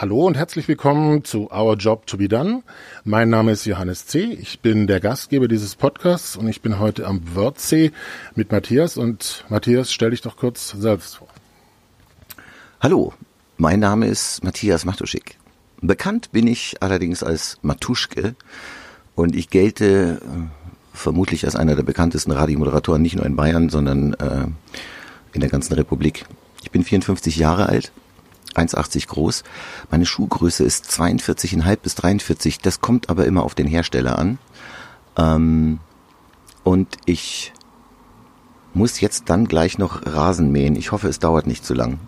Hallo und herzlich willkommen zu Our Job to be Done. Mein Name ist Johannes C. Ich bin der Gastgeber dieses Podcasts und ich bin heute am Wörthsee mit Matthias. Und Matthias, stell dich doch kurz selbst vor. Hallo, mein Name ist Matthias Matuschik. Bekannt bin ich allerdings als Matuschke und ich gelte äh, vermutlich als einer der bekanntesten Radiomoderatoren nicht nur in Bayern, sondern äh, in der ganzen Republik. Ich bin 54 Jahre alt 1,80 groß. Meine Schuhgröße ist 42,5 bis 43. Das kommt aber immer auf den Hersteller an. Ähm, und ich muss jetzt dann gleich noch Rasen mähen. Ich hoffe, es dauert nicht zu lang.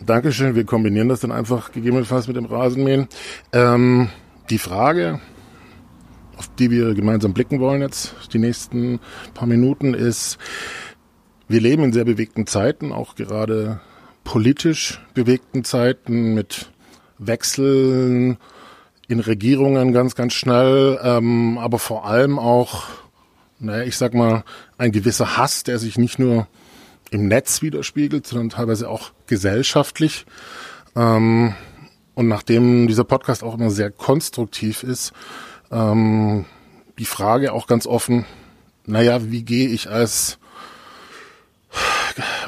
Dankeschön. Wir kombinieren das dann einfach gegebenenfalls mit dem Rasenmähen. Ähm, die Frage, auf die wir gemeinsam blicken wollen jetzt die nächsten paar Minuten, ist, wir leben in sehr bewegten Zeiten, auch gerade politisch bewegten Zeiten mit Wechseln in Regierungen ganz, ganz schnell, ähm, aber vor allem auch, naja, ich sag mal, ein gewisser Hass, der sich nicht nur im Netz widerspiegelt, sondern teilweise auch gesellschaftlich. Ähm, und nachdem dieser Podcast auch immer sehr konstruktiv ist, ähm, die Frage auch ganz offen, naja, wie gehe ich als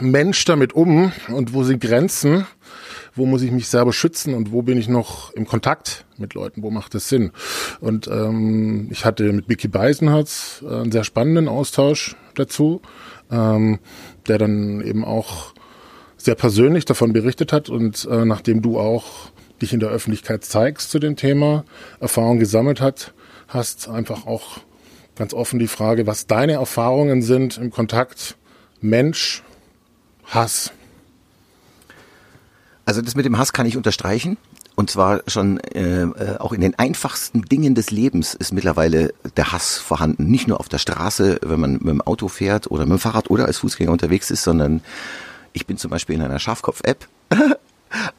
Mensch damit um und wo sind Grenzen? Wo muss ich mich selber schützen und wo bin ich noch im Kontakt mit Leuten? Wo macht es Sinn? Und ähm, ich hatte mit Vicky Beisenherz äh, einen sehr spannenden Austausch dazu, ähm, der dann eben auch sehr persönlich davon berichtet hat und äh, nachdem du auch dich in der Öffentlichkeit zeigst zu dem Thema, Erfahrung gesammelt hat, hast einfach auch ganz offen die Frage, was deine Erfahrungen sind im Kontakt Mensch Hass. Also das mit dem Hass kann ich unterstreichen. Und zwar schon äh, äh, auch in den einfachsten Dingen des Lebens ist mittlerweile der Hass vorhanden. Nicht nur auf der Straße, wenn man mit dem Auto fährt oder mit dem Fahrrad oder als Fußgänger unterwegs ist, sondern ich bin zum Beispiel in einer Schafkopf-App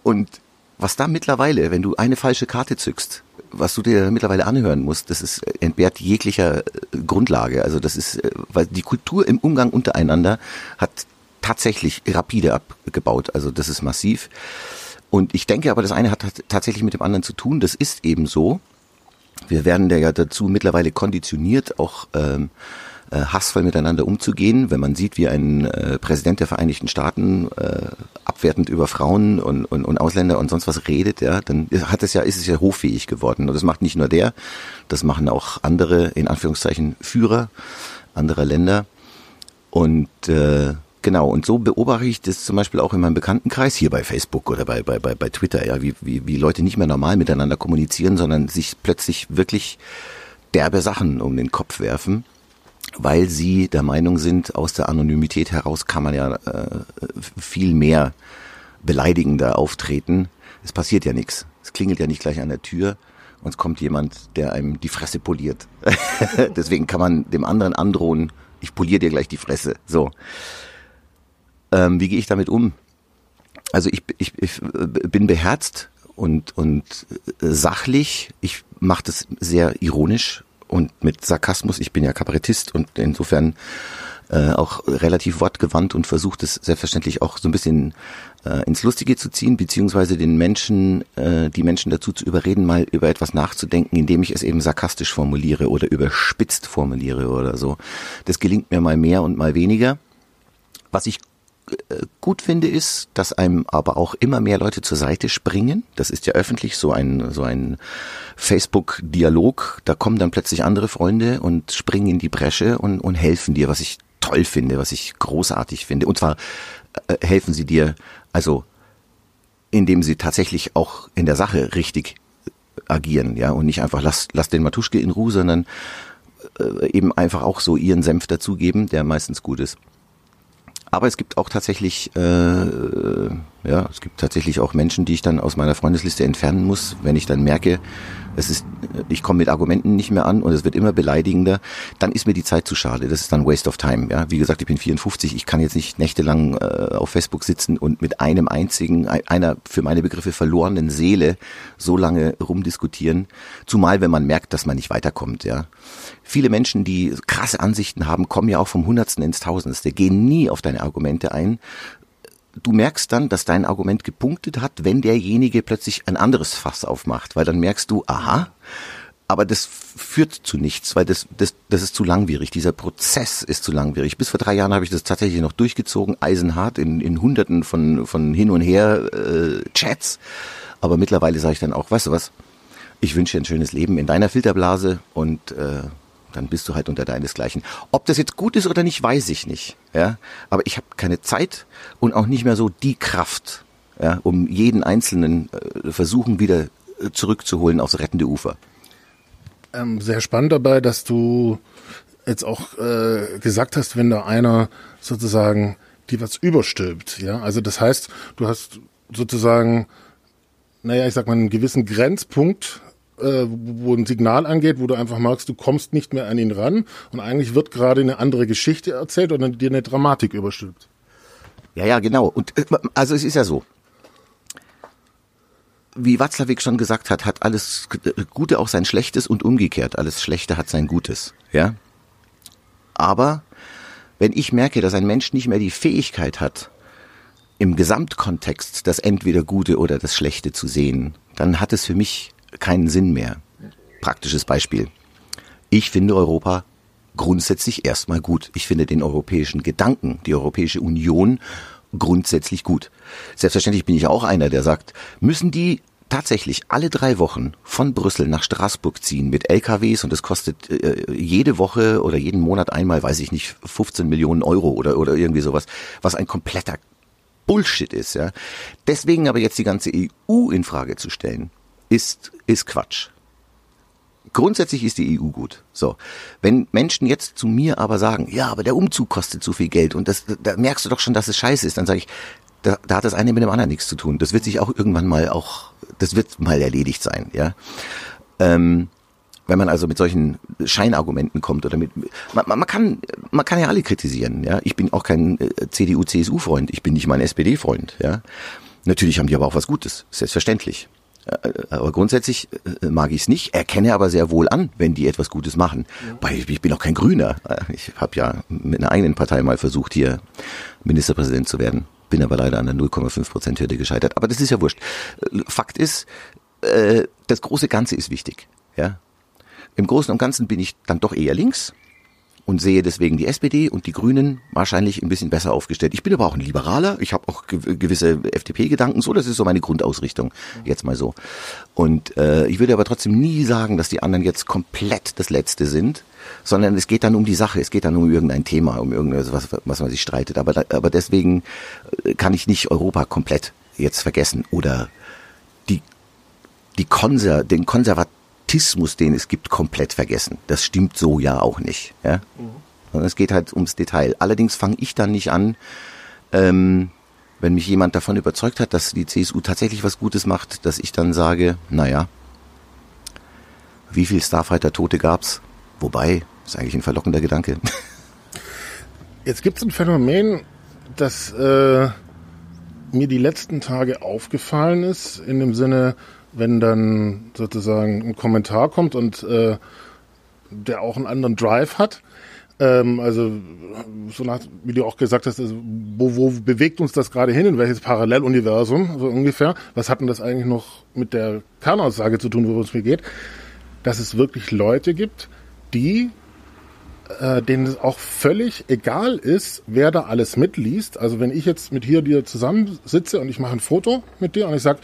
und was da mittlerweile, wenn du eine falsche Karte zückst, was du dir mittlerweile anhören musst, das ist äh, entbehrt jeglicher äh, Grundlage. Also das ist, weil die Kultur im Umgang untereinander hat tatsächlich rapide abgebaut. Also das ist massiv. Und ich denke aber, das eine hat tatsächlich mit dem anderen zu tun. Das ist eben so. Wir werden ja dazu mittlerweile konditioniert, auch ähm, äh, hassvoll miteinander umzugehen. Wenn man sieht, wie ein äh, Präsident der Vereinigten Staaten äh, abwertend über Frauen und, und, und Ausländer und sonst was redet, ja, dann hat es ja, ist es ja hoffähig geworden. Und das macht nicht nur der, das machen auch andere, in Anführungszeichen, Führer anderer Länder. Und äh, Genau, und so beobachte ich das zum Beispiel auch in meinem Bekanntenkreis, hier bei Facebook oder bei, bei, bei, bei Twitter, ja, wie, wie, wie Leute nicht mehr normal miteinander kommunizieren, sondern sich plötzlich wirklich derbe Sachen um den Kopf werfen, weil sie der Meinung sind, aus der Anonymität heraus kann man ja äh, viel mehr beleidigender auftreten. Es passiert ja nichts. Es klingelt ja nicht gleich an der Tür und es kommt jemand, der einem die Fresse poliert. Deswegen kann man dem anderen androhen, ich poliere dir gleich die Fresse. So. Ähm, wie gehe ich damit um? Also ich, ich, ich bin beherzt und, und sachlich. Ich mache das sehr ironisch und mit Sarkasmus. Ich bin ja Kabarettist und insofern äh, auch relativ wortgewandt und versuche das selbstverständlich auch so ein bisschen äh, ins Lustige zu ziehen, beziehungsweise den Menschen, äh, die Menschen dazu zu überreden, mal über etwas nachzudenken, indem ich es eben sarkastisch formuliere oder überspitzt formuliere oder so. Das gelingt mir mal mehr und mal weniger. Was ich gut finde, ist, dass einem aber auch immer mehr Leute zur Seite springen. Das ist ja öffentlich so ein, so ein Facebook-Dialog. Da kommen dann plötzlich andere Freunde und springen in die Bresche und, und helfen dir, was ich toll finde, was ich großartig finde. Und zwar äh, helfen sie dir, also indem sie tatsächlich auch in der Sache richtig agieren, ja, und nicht einfach lass, lass den Matuschke in Ruhe, sondern äh, eben einfach auch so ihren Senf dazugeben, der meistens gut ist. Aber es gibt auch tatsächlich, äh, ja, es gibt tatsächlich auch Menschen, die ich dann aus meiner Freundesliste entfernen muss, wenn ich dann merke, es ist, ich komme mit Argumenten nicht mehr an und es wird immer beleidigender, dann ist mir die Zeit zu schade. Das ist dann Waste of Time. Ja, wie gesagt, ich bin 54, ich kann jetzt nicht nächtelang äh, auf Facebook sitzen und mit einem einzigen, einer für meine Begriffe verlorenen Seele so lange rumdiskutieren. Zumal, wenn man merkt, dass man nicht weiterkommt. Ja, viele Menschen, die krasse Ansichten haben, kommen ja auch vom Hundertsten ins Tausendste, gehen nie auf deine Argumente ein du merkst dann, dass dein Argument gepunktet hat, wenn derjenige plötzlich ein anderes Fass aufmacht, weil dann merkst du, aha, aber das führt zu nichts, weil das, das, das ist zu langwierig. Dieser Prozess ist zu langwierig. Bis vor drei Jahren habe ich das tatsächlich noch durchgezogen, eisenhart, in, in Hunderten von, von hin und her äh, Chats. Aber mittlerweile sage ich dann auch, weißt du was, ich wünsche dir ein schönes Leben in deiner Filterblase und äh, dann bist du halt unter deinesgleichen. Ob das jetzt gut ist oder nicht, weiß ich nicht. Ja, aber ich habe keine Zeit und auch nicht mehr so die Kraft, ja, um jeden einzelnen äh, versuchen wieder äh, zurückzuholen aufs rettende Ufer. Ähm, sehr spannend dabei, dass du jetzt auch äh, gesagt hast, wenn da einer sozusagen die was überstülpt, ja, also das heißt, du hast sozusagen, naja, ich sag mal einen gewissen Grenzpunkt äh, wo ein Signal angeht, wo du einfach merkst, du kommst nicht mehr an ihn ran und eigentlich wird gerade eine andere Geschichte erzählt oder dir eine Dramatik überstülpt. Ja, ja, genau. Und äh, also es ist ja so. Wie Watzlawick schon gesagt hat, hat alles Gute auch sein Schlechtes und umgekehrt. Alles Schlechte hat sein Gutes. Ja. Aber wenn ich merke, dass ein Mensch nicht mehr die Fähigkeit hat, im Gesamtkontext das entweder Gute oder das Schlechte zu sehen, dann hat es für mich keinen Sinn mehr. Praktisches Beispiel. Ich finde Europa grundsätzlich erstmal gut. Ich finde den europäischen Gedanken, die Europäische Union grundsätzlich gut. Selbstverständlich bin ich auch einer, der sagt, müssen die tatsächlich alle drei Wochen von Brüssel nach Straßburg ziehen mit LKWs und es kostet äh, jede Woche oder jeden Monat einmal, weiß ich nicht, 15 Millionen Euro oder, oder irgendwie sowas, was ein kompletter Bullshit ist, ja. Deswegen aber jetzt die ganze EU in Frage zu stellen, ist, ist Quatsch. Grundsätzlich ist die EU gut. So. Wenn Menschen jetzt zu mir aber sagen, ja, aber der Umzug kostet zu viel Geld und das, da merkst du doch schon, dass es scheiße ist, dann sage ich, da, da hat das eine mit dem anderen nichts zu tun. Das wird sich auch irgendwann mal auch, das wird mal erledigt sein, ja. Ähm, wenn man also mit solchen Scheinargumenten kommt oder mit, man, man kann, man kann ja alle kritisieren, ja. Ich bin auch kein äh, CDU-CSU-Freund, ich bin nicht mal ein SPD-Freund, ja. Natürlich haben die aber auch was Gutes, selbstverständlich. Äh, aber grundsätzlich äh, mag ich es nicht, erkenne aber sehr wohl an, wenn die etwas Gutes machen. Ja. Ich bin auch kein Grüner. Ich habe ja mit einer eigenen Partei mal versucht, hier Ministerpräsident zu werden. Bin aber leider an der 0,5 Prozent Hürde gescheitert. Aber das ist ja wurscht. Fakt ist, äh, das große Ganze ist wichtig. Ja, Im Großen und Ganzen bin ich dann doch eher links und sehe deswegen die SPD und die Grünen wahrscheinlich ein bisschen besser aufgestellt. Ich bin aber auch ein Liberaler, ich habe auch gewisse FDP-Gedanken, so, das ist so meine Grundausrichtung, jetzt mal so. Und äh, ich würde aber trotzdem nie sagen, dass die anderen jetzt komplett das Letzte sind, sondern es geht dann um die Sache, es geht dann um irgendein Thema, um irgendwas, was, was man sich streitet. Aber, aber deswegen äh, kann ich nicht Europa komplett jetzt vergessen oder die, die Konser, den Konservativen Autismus, den es gibt, komplett vergessen. Das stimmt so ja auch nicht. Ja? Mhm. Es geht halt ums Detail. Allerdings fange ich dann nicht an, ähm, wenn mich jemand davon überzeugt hat, dass die CSU tatsächlich was Gutes macht, dass ich dann sage, naja, wie viel Starfighter-Tote gab's? Wobei, ist eigentlich ein verlockender Gedanke. Jetzt gibt es ein Phänomen, das äh, mir die letzten Tage aufgefallen ist, in dem Sinne, wenn dann sozusagen ein Kommentar kommt und äh, der auch einen anderen Drive hat. Ähm, also so nach, wie du auch gesagt hast, also, wo, wo bewegt uns das gerade hin, in welches Paralleluniversum, so ungefähr. Was hat denn das eigentlich noch mit der Kernaussage zu tun, wo es mir geht? Dass es wirklich Leute gibt, die äh, denen es auch völlig egal ist, wer da alles mitliest. Also wenn ich jetzt mit hier dir zusammensitze und ich mache ein Foto mit dir und ich sag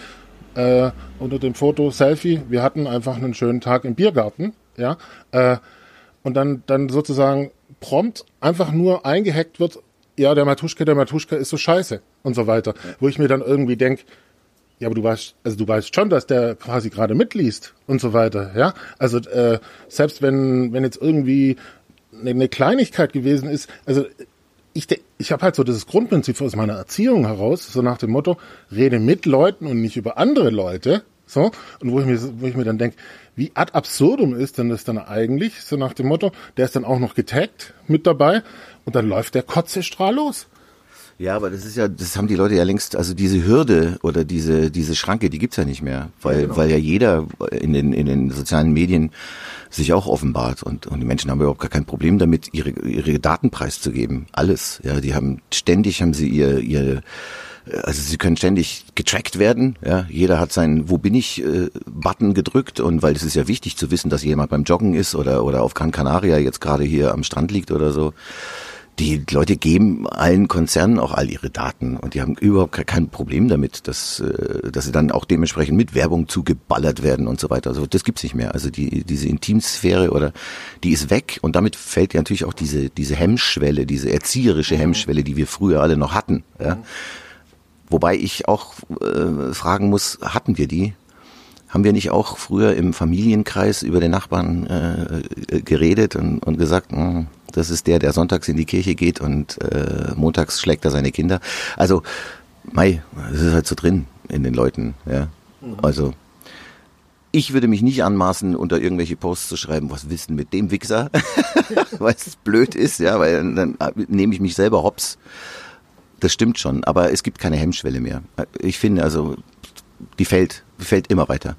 äh, unter dem Foto Selfie, wir hatten einfach einen schönen Tag im Biergarten, ja, äh, und dann, dann sozusagen prompt einfach nur eingehackt wird, ja, der Matuschka, der Matuschka ist so scheiße und so weiter. Wo ich mir dann irgendwie denk, ja, aber du weißt, also du weißt schon, dass der quasi gerade mitliest und so weiter, ja. Also äh, selbst wenn, wenn jetzt irgendwie eine Kleinigkeit gewesen ist, also ich, ich habe halt so dieses Grundprinzip aus meiner Erziehung heraus, so nach dem Motto, rede mit Leuten und nicht über andere Leute. So, und wo ich mir, wo ich mir dann denke, wie ad absurdum ist denn das dann eigentlich, so nach dem Motto, der ist dann auch noch getaggt mit dabei und dann läuft der Kotzestrahl los. Ja, aber das ist ja, das haben die Leute ja längst, also diese Hürde oder diese, diese Schranke, die gibt's ja nicht mehr, weil, ja, genau. weil ja jeder in den, in den sozialen Medien sich auch offenbart und, und die Menschen haben überhaupt gar kein Problem damit, ihre, ihre Daten preiszugeben. Alles, ja, die haben, ständig haben sie ihr, ihr, also sie können ständig getrackt werden. Ja, jeder hat seinen Wo bin ich äh, Button gedrückt und weil es ist ja wichtig zu wissen, dass jemand beim Joggen ist oder oder auf Gran Canaria jetzt gerade hier am Strand liegt oder so die Leute geben allen Konzernen auch all ihre Daten und die haben überhaupt kein Problem damit, dass, äh, dass sie dann auch dementsprechend mit Werbung zugeballert werden und so weiter. Also das gibt's nicht mehr. Also die, diese Intimsphäre oder die ist weg und damit fällt ja natürlich auch diese, diese Hemmschwelle, diese erzieherische mhm. Hemmschwelle, die wir früher alle noch hatten. Ja? Wobei ich auch äh, fragen muss, hatten wir die? Haben wir nicht auch früher im Familienkreis über den Nachbarn äh, geredet und, und gesagt, mh, hm, das ist der, der sonntags in die Kirche geht und äh, montags schlägt er seine Kinder. Also, mei, das ist halt so drin in den Leuten, ja. Mhm. Also, ich würde mich nicht anmaßen, unter irgendwelche Posts zu schreiben, was wissen mit dem Wichser, weil es blöd ist, ja, weil dann, dann nehme ich mich selber hops. Das stimmt schon, aber es gibt keine Hemmschwelle mehr. Ich finde also, die fällt, fällt immer weiter.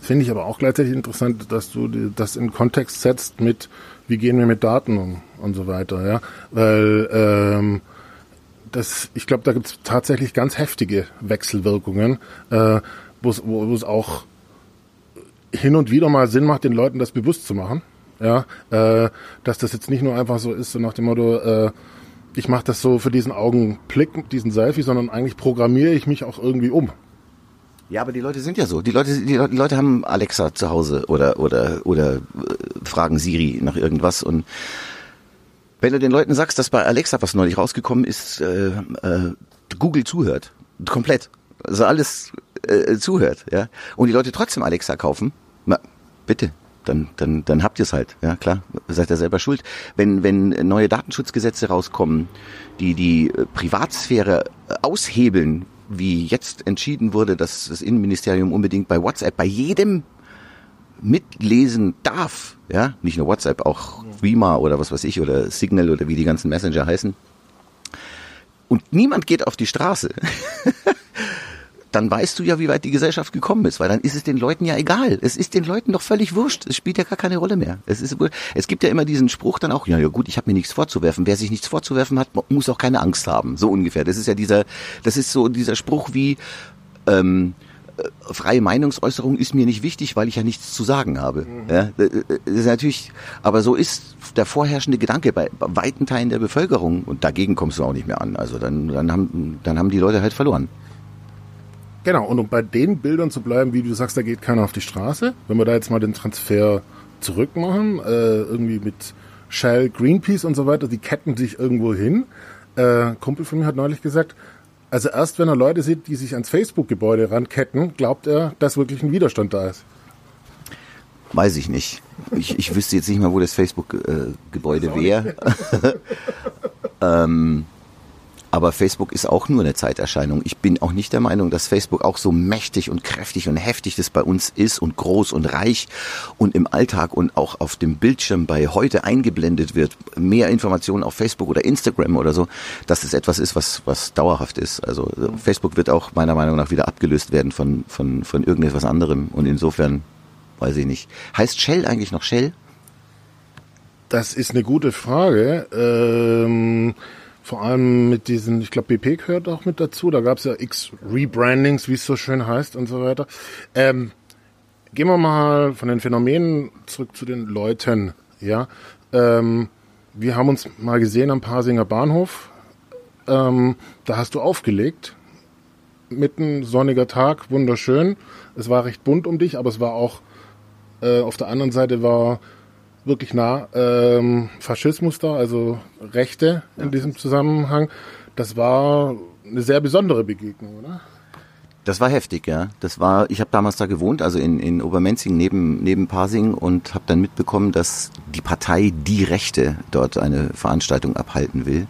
Finde ich aber auch gleichzeitig interessant, dass du das in Kontext setzt mit wie gehen wir mit Daten um und so weiter, ja, weil ähm, das, ich glaube, da gibt es tatsächlich ganz heftige Wechselwirkungen, äh, wo es auch hin und wieder mal Sinn macht, den Leuten das bewusst zu machen, ja, äh, dass das jetzt nicht nur einfach so ist, so nach dem Motto, äh, ich mache das so für diesen Augenblick, diesen Selfie, sondern eigentlich programmiere ich mich auch irgendwie um. Ja, aber die Leute sind ja so. Die Leute, die, Leute haben Alexa zu Hause oder oder oder äh, fragen Siri nach irgendwas und wenn du den Leuten sagst, dass bei Alexa was neulich rausgekommen ist, äh, äh, Google zuhört, komplett, also alles äh, zuhört, ja, und die Leute trotzdem Alexa kaufen, na, bitte, dann, dann, dann habt ihr es halt. Ja, klar, seid ihr selber schuld. Wenn, wenn neue Datenschutzgesetze rauskommen, die die äh, Privatsphäre aushebeln, wie jetzt entschieden wurde, dass das Innenministerium unbedingt bei WhatsApp bei jedem mitlesen darf, ja, nicht nur WhatsApp, auch Threema oder was weiß ich oder Signal oder wie die ganzen Messenger heißen. Und niemand geht auf die Straße. dann weißt du ja, wie weit die Gesellschaft gekommen ist, weil dann ist es den Leuten ja egal. Es ist den Leuten doch völlig wurscht. Es spielt ja gar keine Rolle mehr. Es, ist, es gibt ja immer diesen Spruch dann auch, ja, ja gut, ich habe mir nichts vorzuwerfen. Wer sich nichts vorzuwerfen hat, muss auch keine Angst haben. So ungefähr. Das ist ja dieser, das ist so dieser Spruch wie, ähm, äh, freie Meinungsäußerung ist mir nicht wichtig, weil ich ja nichts zu sagen habe. Mhm. Ja, das ist natürlich, aber so ist der vorherrschende Gedanke bei weiten Teilen der Bevölkerung und dagegen kommst du auch nicht mehr an. Also dann, dann haben, dann haben die Leute halt verloren. Genau, und um bei den Bildern zu bleiben, wie du sagst, da geht keiner auf die Straße. Wenn wir da jetzt mal den Transfer zurückmachen, äh, irgendwie mit Shell, Greenpeace und so weiter, die ketten sich irgendwo hin. Äh, Kumpel von mir hat neulich gesagt, also erst wenn er Leute sieht, die sich ans Facebook-Gebäude ranketten, glaubt er, dass wirklich ein Widerstand da ist. Weiß ich nicht. Ich, ich wüsste jetzt nicht mal, wo das Facebook-Gebäude äh, wäre. ähm, aber Facebook ist auch nur eine Zeiterscheinung. Ich bin auch nicht der Meinung, dass Facebook auch so mächtig und kräftig und heftig das bei uns ist und groß und reich und im Alltag und auch auf dem Bildschirm bei heute eingeblendet wird. Mehr Informationen auf Facebook oder Instagram oder so, dass es etwas ist, was, was dauerhaft ist. Also Facebook wird auch meiner Meinung nach wieder abgelöst werden von, von, von irgendetwas anderem. Und insofern weiß ich nicht. Heißt Shell eigentlich noch Shell? Das ist eine gute Frage. Ähm vor allem mit diesen, ich glaube, BP gehört auch mit dazu. Da gab es ja x Rebrandings, wie es so schön heißt und so weiter. Ähm, gehen wir mal von den Phänomenen zurück zu den Leuten. Ja, ähm, wir haben uns mal gesehen am Pasinger Bahnhof. Ähm, da hast du aufgelegt. Mitten sonniger Tag, wunderschön. Es war recht bunt um dich, aber es war auch äh, auf der anderen Seite war wirklich nah. Ähm, Faschismus da, also Rechte in diesem Zusammenhang. Das war eine sehr besondere Begegnung, oder? Das war heftig, ja. Das war, ich habe damals da gewohnt, also in, in Obermenzing neben, neben Pasing und habe dann mitbekommen, dass die Partei Die Rechte dort eine Veranstaltung abhalten will.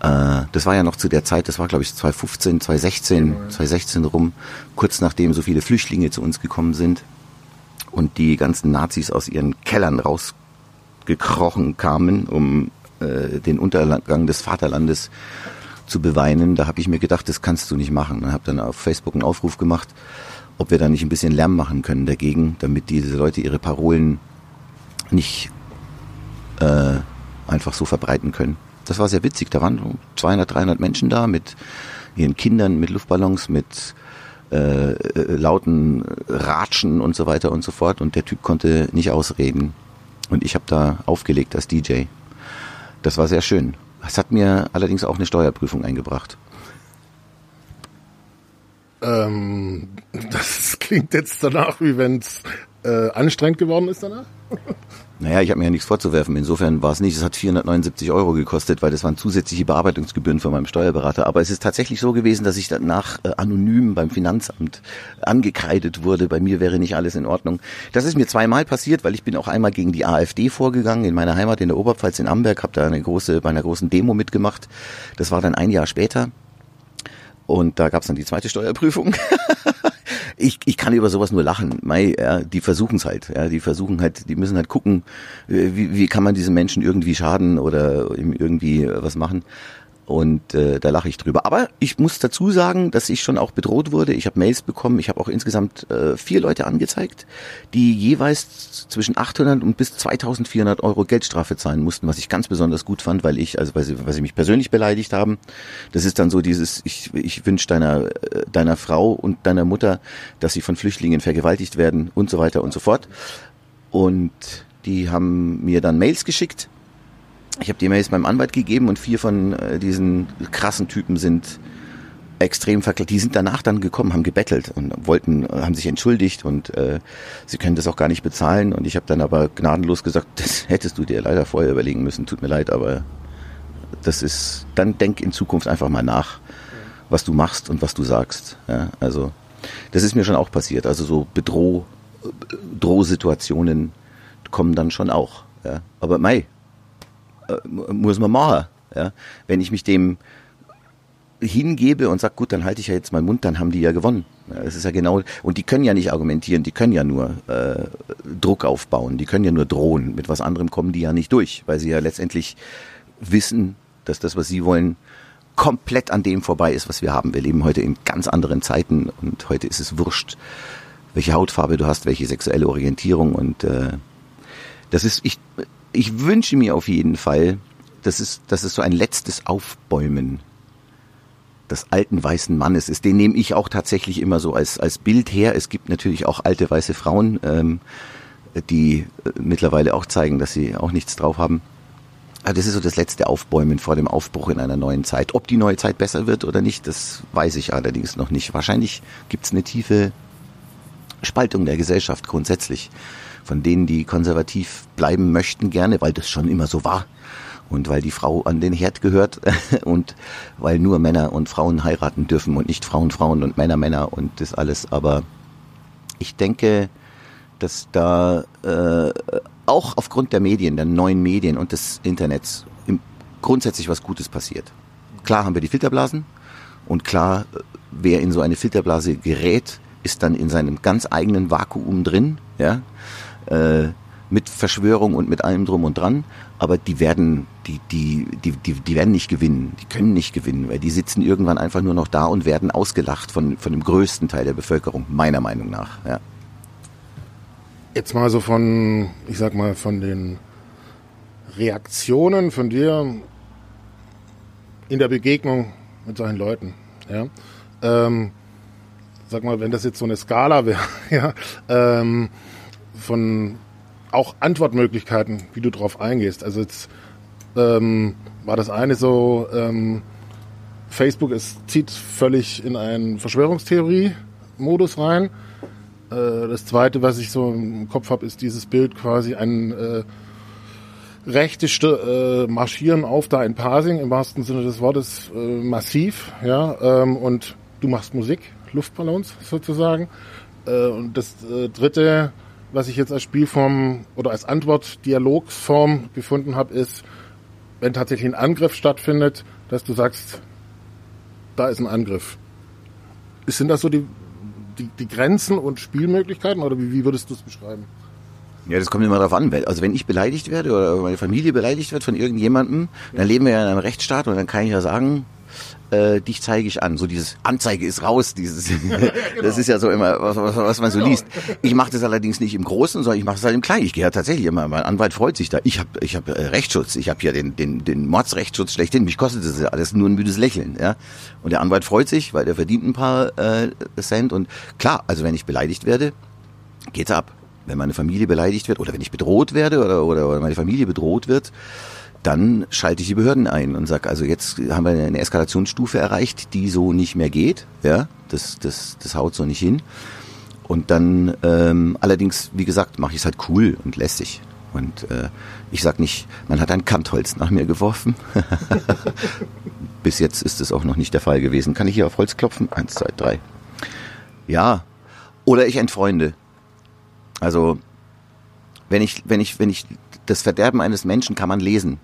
Äh, das war ja noch zu der Zeit, das war glaube ich 2015, 2016, 2016 rum, kurz nachdem so viele Flüchtlinge zu uns gekommen sind und die ganzen Nazis aus ihren Kellern rausgekrochen kamen, um äh, den Untergang des Vaterlandes zu beweinen. Da habe ich mir gedacht, das kannst du nicht machen. Und habe dann auf Facebook einen Aufruf gemacht, ob wir da nicht ein bisschen Lärm machen können dagegen, damit diese Leute ihre Parolen nicht äh, einfach so verbreiten können. Das war sehr witzig. Da waren 200, 300 Menschen da mit ihren Kindern mit Luftballons, mit äh, äh, lauten Ratschen und so weiter und so fort. Und der Typ konnte nicht ausreden. Und ich habe da aufgelegt als DJ. Das war sehr schön. Es hat mir allerdings auch eine Steuerprüfung eingebracht. Ähm, das klingt jetzt danach, wie wenn es äh, anstrengend geworden ist danach. Naja, ich habe mir ja nichts vorzuwerfen. Insofern war es nicht. Es hat 479 Euro gekostet, weil das waren zusätzliche Bearbeitungsgebühren von meinem Steuerberater. Aber es ist tatsächlich so gewesen, dass ich danach äh, anonym beim Finanzamt angekreidet wurde. Bei mir wäre nicht alles in Ordnung. Das ist mir zweimal passiert, weil ich bin auch einmal gegen die AfD vorgegangen in meiner Heimat in der Oberpfalz in Amberg. Habe da eine große bei einer großen Demo mitgemacht. Das war dann ein Jahr später. Und da gab es dann die zweite Steuerprüfung. ich, ich kann über sowas nur lachen. Mai, ja, die versuchen es halt. Ja, die versuchen halt, die müssen halt gucken, äh, wie, wie kann man diesen Menschen irgendwie schaden oder irgendwie was machen. Und äh, da lache ich drüber. Aber ich muss dazu sagen, dass ich schon auch bedroht wurde. Ich habe Mails bekommen. Ich habe auch insgesamt äh, vier Leute angezeigt, die jeweils zwischen 800 und bis 2400 Euro Geldstrafe zahlen mussten, was ich ganz besonders gut fand, weil ich, also weil sie, weil sie mich persönlich beleidigt haben. Das ist dann so dieses, ich, ich wünsche deiner, äh, deiner Frau und deiner Mutter, dass sie von Flüchtlingen vergewaltigt werden und so weiter und so fort. Und die haben mir dann Mails geschickt ich habe die Mails meinem Anwalt gegeben und vier von äh, diesen krassen Typen sind extrem verkleidet. Die sind danach dann gekommen, haben gebettelt und wollten, haben sich entschuldigt und äh, sie können das auch gar nicht bezahlen. Und ich habe dann aber gnadenlos gesagt, das hättest du dir leider vorher überlegen müssen. Tut mir leid, aber das ist. Dann denk in Zukunft einfach mal nach, was du machst und was du sagst. Ja, also das ist mir schon auch passiert. Also so Bedroh, Drohsituationen kommen dann schon auch. Ja. Aber Mai, muss man machen. Ja? Wenn ich mich dem hingebe und sage, gut, dann halte ich ja jetzt meinen Mund, dann haben die ja gewonnen. Das ist ja genau, und die können ja nicht argumentieren, die können ja nur äh, Druck aufbauen, die können ja nur drohen. Mit was anderem kommen die ja nicht durch, weil sie ja letztendlich wissen, dass das, was sie wollen, komplett an dem vorbei ist, was wir haben. Wir leben heute in ganz anderen Zeiten und heute ist es wurscht, welche Hautfarbe du hast, welche sexuelle Orientierung und äh, das ist, ich, ich wünsche mir auf jeden Fall, dass es, dass es so ein letztes Aufbäumen des alten weißen Mannes ist. Den nehme ich auch tatsächlich immer so als, als Bild her. Es gibt natürlich auch alte weiße Frauen, ähm, die äh, mittlerweile auch zeigen, dass sie auch nichts drauf haben. Aber das ist so das letzte Aufbäumen vor dem Aufbruch in einer neuen Zeit. Ob die neue Zeit besser wird oder nicht, das weiß ich allerdings noch nicht. Wahrscheinlich gibt es eine tiefe Spaltung der Gesellschaft grundsätzlich von denen, die konservativ bleiben möchten gerne, weil das schon immer so war und weil die Frau an den Herd gehört und weil nur Männer und Frauen heiraten dürfen und nicht Frauen Frauen und Männer Männer und das alles. Aber ich denke, dass da äh, auch aufgrund der Medien, der neuen Medien und des Internets grundsätzlich was Gutes passiert. Klar haben wir die Filterblasen und klar, wer in so eine Filterblase gerät, ist dann in seinem ganz eigenen Vakuum drin, ja, äh, mit Verschwörung und mit allem drum und dran, aber die werden, die, die, die, die, die werden nicht gewinnen, die können nicht gewinnen, weil die sitzen irgendwann einfach nur noch da und werden ausgelacht von, von dem größten Teil der Bevölkerung, meiner Meinung nach. Ja. Jetzt mal so von, ich sag mal, von den Reaktionen von dir in der Begegnung mit solchen Leuten. Ja? Ähm, sag mal, wenn das jetzt so eine Skala wäre, ja, ähm, von auch Antwortmöglichkeiten, wie du drauf eingehst. Also jetzt ähm, war das eine so, ähm, Facebook es zieht völlig in einen Verschwörungstheorie-Modus rein. Äh, das zweite, was ich so im Kopf habe, ist dieses Bild quasi ein äh, rechte äh, marschieren auf da in Parsing im wahrsten Sinne des Wortes äh, massiv, ja, ähm, und du machst Musik, Luftballons sozusagen. Äh, und das äh, dritte, was ich jetzt als Spielform oder als Antwort Dialogsform gefunden habe, ist, wenn tatsächlich ein Angriff stattfindet, dass du sagst, da ist ein Angriff. Sind das so die, die, die Grenzen und Spielmöglichkeiten oder wie, wie würdest du es beschreiben? Ja, das kommt immer darauf an. Also wenn ich beleidigt werde oder meine Familie beleidigt wird von irgendjemandem, dann leben wir ja in einem Rechtsstaat und dann kann ich ja sagen, äh, dich zeige ich an. So dieses Anzeige ist raus, dieses genau. das ist ja so immer, was, was, was man so genau. liest. Ich mache das allerdings nicht im Großen, sondern ich mache es halt im Kleinen. Ich gehe ja tatsächlich immer, mein Anwalt freut sich da. Ich habe ich hab, äh, Rechtsschutz, ich habe hier den, den, den Mordsrechtsschutz schlechthin. Mich kostet das alles nur ein müdes Lächeln. Ja? Und der Anwalt freut sich, weil der verdient ein paar äh, Cent. Und klar, also wenn ich beleidigt werde, geht's ab. Wenn meine Familie beleidigt wird oder wenn ich bedroht werde oder, oder, oder meine Familie bedroht wird, dann schalte ich die Behörden ein und sage, also jetzt haben wir eine Eskalationsstufe erreicht, die so nicht mehr geht. Ja, das, das, das haut so nicht hin. Und dann, ähm, allerdings, wie gesagt, mache ich es halt cool und lässig. Und äh, ich sag nicht, man hat ein Kantholz nach mir geworfen. Bis jetzt ist es auch noch nicht der Fall gewesen. Kann ich hier auf Holz klopfen? Eins, zwei, drei. Ja. Oder ich entfreunde. Also, wenn ich, wenn ich, wenn ich, das Verderben eines Menschen kann man lesen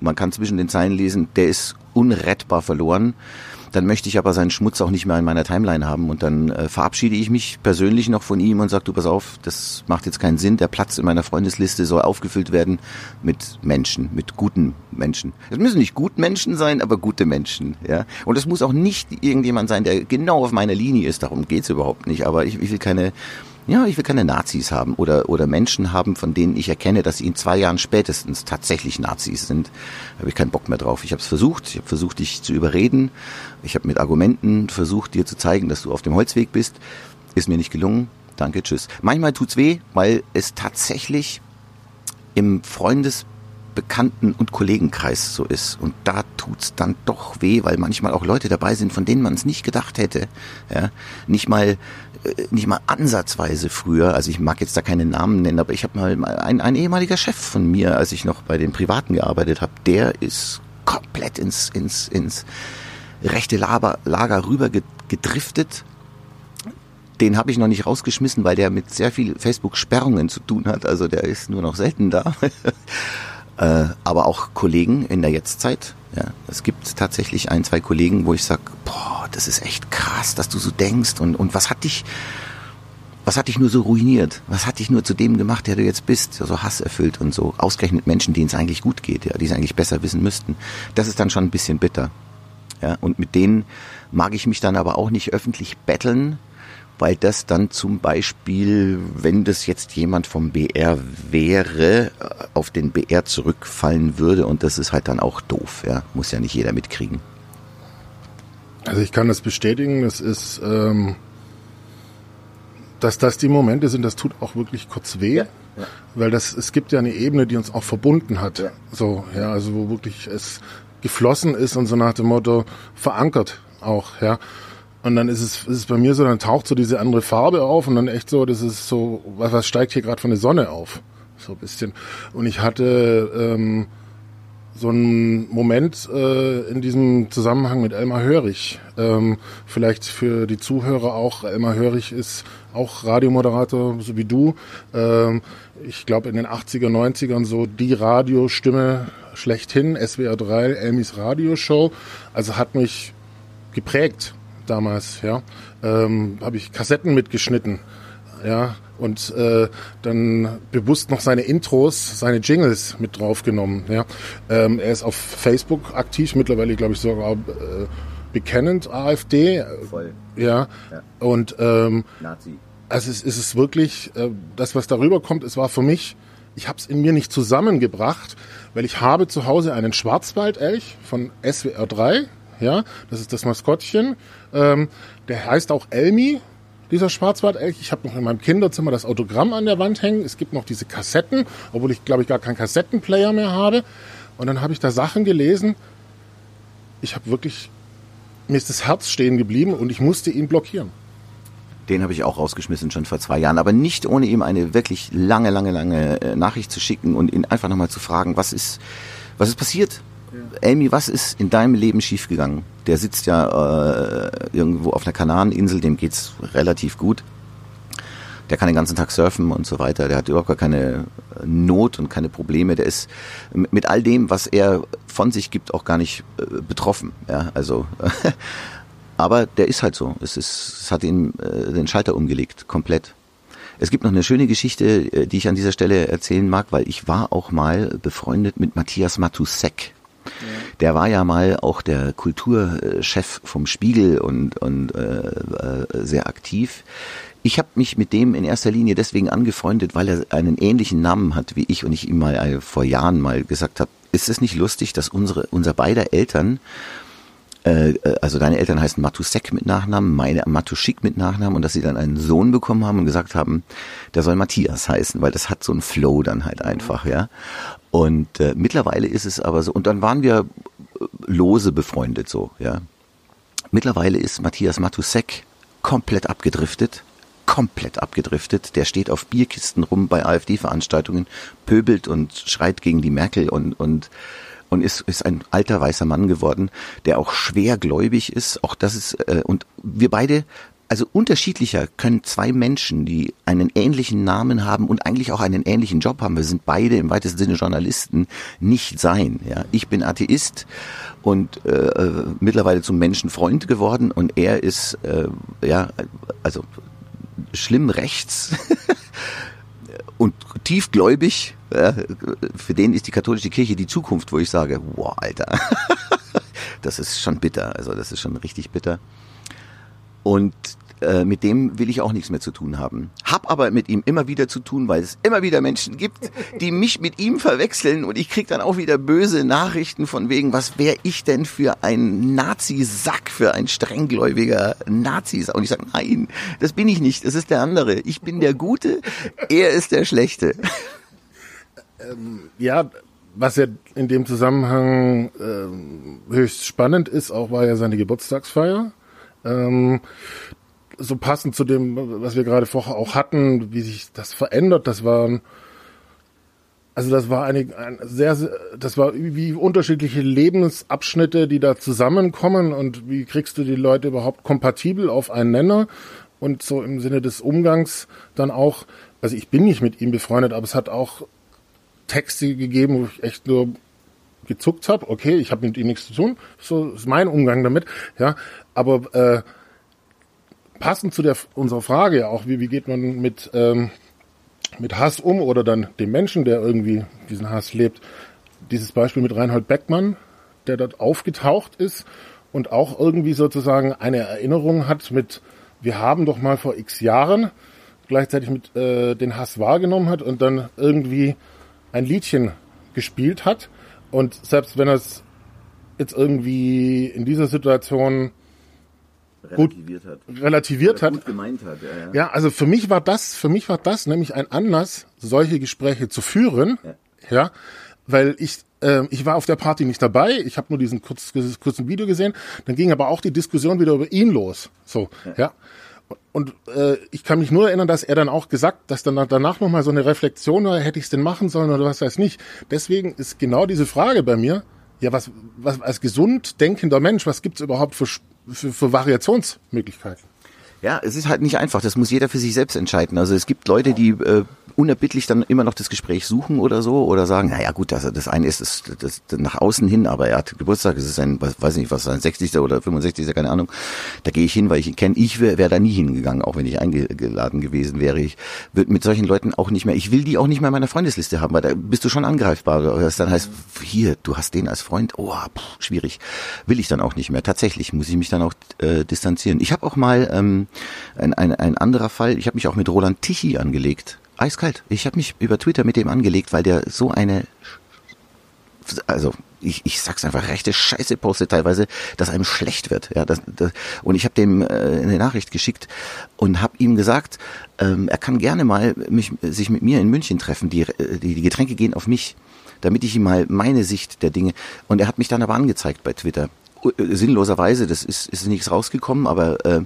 man kann zwischen den Zeilen lesen, der ist unrettbar verloren. Dann möchte ich aber seinen Schmutz auch nicht mehr in meiner Timeline haben und dann äh, verabschiede ich mich persönlich noch von ihm und sage, du pass auf, das macht jetzt keinen Sinn. Der Platz in meiner Freundesliste soll aufgefüllt werden mit Menschen, mit guten Menschen. Es müssen nicht gut Menschen sein, aber gute Menschen. Ja, und es muss auch nicht irgendjemand sein, der genau auf meiner Linie ist. Darum geht's überhaupt nicht. Aber ich, ich will keine ja, ich will keine Nazis haben oder, oder Menschen haben, von denen ich erkenne, dass sie in zwei Jahren spätestens tatsächlich Nazis sind. Da habe ich keinen Bock mehr drauf. Ich habe es versucht, ich habe versucht, dich zu überreden. Ich habe mit Argumenten versucht, dir zu zeigen, dass du auf dem Holzweg bist. Ist mir nicht gelungen. Danke, tschüss. Manchmal tut's weh, weil es tatsächlich im Freundes Bekannten- und Kollegenkreis so ist. Und da tut's dann doch weh, weil manchmal auch Leute dabei sind, von denen man es nicht gedacht hätte. Ja? Nicht mal äh, nicht mal ansatzweise früher, also ich mag jetzt da keine Namen nennen, aber ich habe mal ein, ein ehemaliger Chef von mir, als ich noch bei den Privaten gearbeitet habe, der ist komplett ins, ins, ins rechte Lager, Lager rüber gedriftet. Den habe ich noch nicht rausgeschmissen, weil der mit sehr viel Facebook-Sperrungen zu tun hat. Also der ist nur noch selten da. äh, aber auch Kollegen in der Jetztzeit. Ja, es gibt tatsächlich ein, zwei Kollegen, wo ich sag, boah, das ist echt krass, dass du so denkst und, und was hat dich, was hat dich nur so ruiniert? Was hat dich nur zu dem gemacht, der du jetzt bist? So hasserfüllt und so ausgerechnet Menschen, denen es eigentlich gut geht, ja, die es eigentlich besser wissen müssten. Das ist dann schon ein bisschen bitter. Ja, und mit denen mag ich mich dann aber auch nicht öffentlich betteln, weil das dann zum Beispiel, wenn das jetzt jemand vom BR wäre, auf den BR zurückfallen würde und das ist halt dann auch doof, ja, muss ja nicht jeder mitkriegen. Also ich kann das bestätigen, das ist, ähm, dass das die Momente sind, das tut auch wirklich kurz weh, ja, ja. weil das, es gibt ja eine Ebene, die uns auch verbunden hat, ja. so, ja, also wo wirklich es geflossen ist und so nach dem Motto verankert auch, ja. Und dann ist es, ist es bei mir so, dann taucht so diese andere Farbe auf und dann echt so, das ist so, was, was steigt hier gerade von der Sonne auf? So ein bisschen. Und ich hatte ähm, so einen Moment äh, in diesem Zusammenhang mit Elmar Hörig. Ähm, vielleicht für die Zuhörer auch, Elmar Hörig ist auch Radiomoderator, so wie du. Ähm, ich glaube in den 80er, 90ern so die Radiostimme schlechthin, SWR 3, Elmis Radioshow. Also hat mich geprägt damals, ja, ähm, habe ich Kassetten mitgeschnitten, ja, und äh, dann bewusst noch seine Intros, seine Jingles mit draufgenommen, ja. Ähm, er ist auf Facebook aktiv, mittlerweile glaube ich sogar äh, bekennend AfD. Voll. Ja. ja. Und ähm, Nazi. Also es ist es wirklich, äh, das was darüber kommt, es war für mich, ich habe es in mir nicht zusammengebracht, weil ich habe zu Hause einen Schwarzwaldelch von SWR 3, ja, das ist das Maskottchen. Ähm, der heißt auch Elmi, dieser Schwarzwaldelch. Ich habe noch in meinem Kinderzimmer das Autogramm an der Wand hängen. Es gibt noch diese Kassetten, obwohl ich, glaube ich, gar keinen Kassettenplayer mehr habe. Und dann habe ich da Sachen gelesen. Ich habe wirklich, mir ist das Herz stehen geblieben und ich musste ihn blockieren. Den habe ich auch rausgeschmissen schon vor zwei Jahren, aber nicht ohne ihm eine wirklich lange, lange, lange äh, Nachricht zu schicken und ihn einfach nochmal zu fragen, was ist, was ist passiert? Amy, was ist in deinem Leben schiefgegangen? Der sitzt ja äh, irgendwo auf einer Kanareninsel, dem geht's relativ gut. Der kann den ganzen Tag surfen und so weiter. Der hat überhaupt gar keine Not und keine Probleme. Der ist mit all dem, was er von sich gibt, auch gar nicht äh, betroffen. Ja, also, aber der ist halt so. Es ist, es hat ihn äh, den Schalter umgelegt, komplett. Es gibt noch eine schöne Geschichte, äh, die ich an dieser Stelle erzählen mag, weil ich war auch mal befreundet mit Matthias Matusek. Ja. Der war ja mal auch der Kulturchef vom Spiegel und, und äh, äh sehr aktiv. Ich habe mich mit dem in erster Linie deswegen angefreundet, weil er einen ähnlichen Namen hat wie ich und ich ihm mal äh, vor Jahren mal gesagt habe, ist es nicht lustig, dass unsere unser beider Eltern äh, äh, also deine Eltern heißen Matusek mit Nachnamen, meine Matuschik mit Nachnamen und dass sie dann einen Sohn bekommen haben und gesagt haben, der soll Matthias heißen, weil das hat so einen Flow dann halt einfach, ja. Und äh, mittlerweile ist es aber so, und dann waren wir äh, lose befreundet so, ja. Mittlerweile ist Matthias Matusek komplett abgedriftet, komplett abgedriftet. Der steht auf Bierkisten rum bei AfD-Veranstaltungen, pöbelt und schreit gegen die Merkel und, und und ist, ist ein alter weißer Mann geworden, der auch schwergläubig ist. Auch das ist, äh, und wir beide, also unterschiedlicher können zwei Menschen, die einen ähnlichen Namen haben und eigentlich auch einen ähnlichen Job haben, wir sind beide im weitesten Sinne Journalisten, nicht sein. Ja, ich bin Atheist und äh, äh mittlerweile zum Menschenfreund geworden und er ist äh, ja also schlimm rechts und tiefgläubig, für den ist die katholische Kirche die Zukunft, wo ich sage, wow, Alter, das ist schon bitter, also das ist schon richtig bitter. Und äh, mit dem will ich auch nichts mehr zu tun haben. Hab aber mit ihm immer wieder zu tun, weil es immer wieder Menschen gibt, die mich mit ihm verwechseln und ich krieg dann auch wieder böse Nachrichten von wegen, was wäre ich denn für ein Nazi-Sack, für ein strenggläubiger Nazi? Und ich sage, nein, das bin ich nicht, das ist der andere. Ich bin der Gute, er ist der Schlechte. Ähm, ja, was ja in dem Zusammenhang äh, höchst spannend ist, auch war ja seine Geburtstagsfeier. Ähm, so passend zu dem, was wir gerade vorher auch hatten, wie sich das verändert, das war also das war eine, ein sehr, das war wie unterschiedliche Lebensabschnitte, die da zusammenkommen und wie kriegst du die Leute überhaupt kompatibel auf einen Nenner und so im Sinne des Umgangs dann auch, also ich bin nicht mit ihm befreundet, aber es hat auch Texte gegeben, wo ich echt nur gezuckt habe, okay, ich habe mit ihm nichts zu tun, so ist mein Umgang damit, ja, aber äh, passend zu der unserer Frage ja auch, wie, wie geht man mit, ähm, mit Hass um oder dann dem Menschen, der irgendwie diesen Hass lebt. Dieses Beispiel mit Reinhold Beckmann, der dort aufgetaucht ist und auch irgendwie sozusagen eine Erinnerung hat mit, wir haben doch mal vor x Jahren gleichzeitig mit äh, den Hass wahrgenommen hat und dann irgendwie ein Liedchen gespielt hat. Und selbst wenn er es jetzt irgendwie in dieser Situation relativiert hat. Relativiert hat. Gut gemeint hat, ja, ja. ja, also für mich war das, für mich war das nämlich ein Anlass, solche Gespräche zu führen. Ja, ja weil ich äh, ich war auf der Party nicht dabei, ich habe nur diesen kurz, kurzen Video gesehen, dann ging aber auch die Diskussion wieder über ihn los. So, ja. ja. Und äh, ich kann mich nur erinnern, dass er dann auch gesagt, dass dann danach nochmal so eine Reflexion war, hätte ich es denn machen sollen oder was weiß nicht. Deswegen ist genau diese Frage bei mir, ja, was, was als gesund denkender Mensch, was gibt's überhaupt für für, für Variationsmöglichkeiten. Ja, es ist halt nicht einfach. Das muss jeder für sich selbst entscheiden. Also es gibt Leute, die äh, unerbittlich dann immer noch das Gespräch suchen oder so oder sagen, naja gut, also das eine ist das, das, das nach außen hin, aber er hat Geburtstag, es ist ein, weiß nicht, was sein 60. oder 65. keine Ahnung. Da gehe ich hin, weil ich ihn kenne. Ich wäre wär da nie hingegangen, auch wenn ich eingeladen gewesen wäre. Ich würde mit solchen Leuten auch nicht mehr, ich will die auch nicht mehr in meiner Freundesliste haben, weil da bist du schon angreifbar. Das dann heißt, hier, du hast den als Freund, oh, pff, schwierig. Will ich dann auch nicht mehr. Tatsächlich muss ich mich dann auch äh, distanzieren. Ich habe auch mal ähm, ein, ein, ein anderer Fall, ich habe mich auch mit Roland Tichy angelegt eiskalt. Ich habe mich über Twitter mit dem angelegt, weil der so eine also ich, ich sag's einfach, rechte Scheiße postet teilweise, dass einem schlecht wird. Ja, das, das, und ich habe dem äh, eine Nachricht geschickt und habe ihm gesagt, ähm, er kann gerne mal mich, sich mit mir in München treffen. Die, die, die Getränke gehen auf mich, damit ich ihm mal meine Sicht der Dinge. Und er hat mich dann aber angezeigt bei Twitter. Äh, sinnloserweise, das ist, ist nichts rausgekommen, aber äh,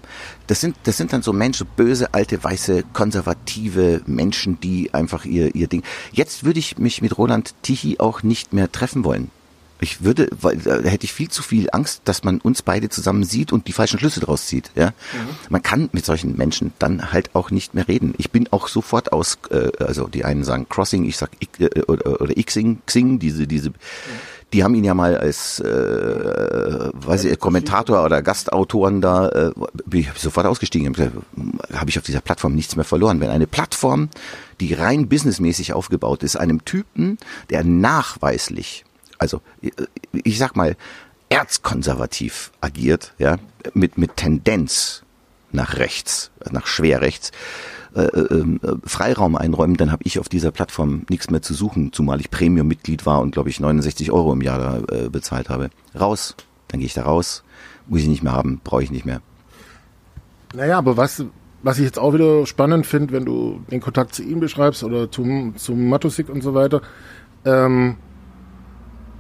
das sind das sind dann so Menschen, böse, alte, weiße, konservative Menschen, die einfach ihr ihr Ding. Jetzt würde ich mich mit Roland Tichy auch nicht mehr treffen wollen. Ich würde, weil da hätte ich viel zu viel Angst, dass man uns beide zusammen sieht und die falschen Schlüsse draus zieht. Ja, mhm. man kann mit solchen Menschen dann halt auch nicht mehr reden. Ich bin auch sofort aus, äh, also die einen sagen Crossing, ich sag äh, oder, oder Xing, Xing, diese diese mhm die haben ihn ja mal als äh, weiß ich, Kommentator oder Gastautoren da, äh, bin ich sofort ausgestiegen. Habe ich auf dieser Plattform nichts mehr verloren. Wenn eine Plattform, die rein businessmäßig aufgebaut ist, einem Typen, der nachweislich, also ich sag mal, erzkonservativ agiert, ja, mit, mit Tendenz nach rechts, nach schwer rechts, äh, äh, Freiraum einräumen, dann habe ich auf dieser Plattform nichts mehr zu suchen, zumal ich Premium-Mitglied war und glaube ich 69 Euro im Jahr da, äh, bezahlt habe. Raus, dann gehe ich da raus, muss ich nicht mehr haben, brauche ich nicht mehr. Naja, aber was, was ich jetzt auch wieder spannend finde, wenn du den Kontakt zu ihm beschreibst oder zum, zum Matusik und so weiter, ähm,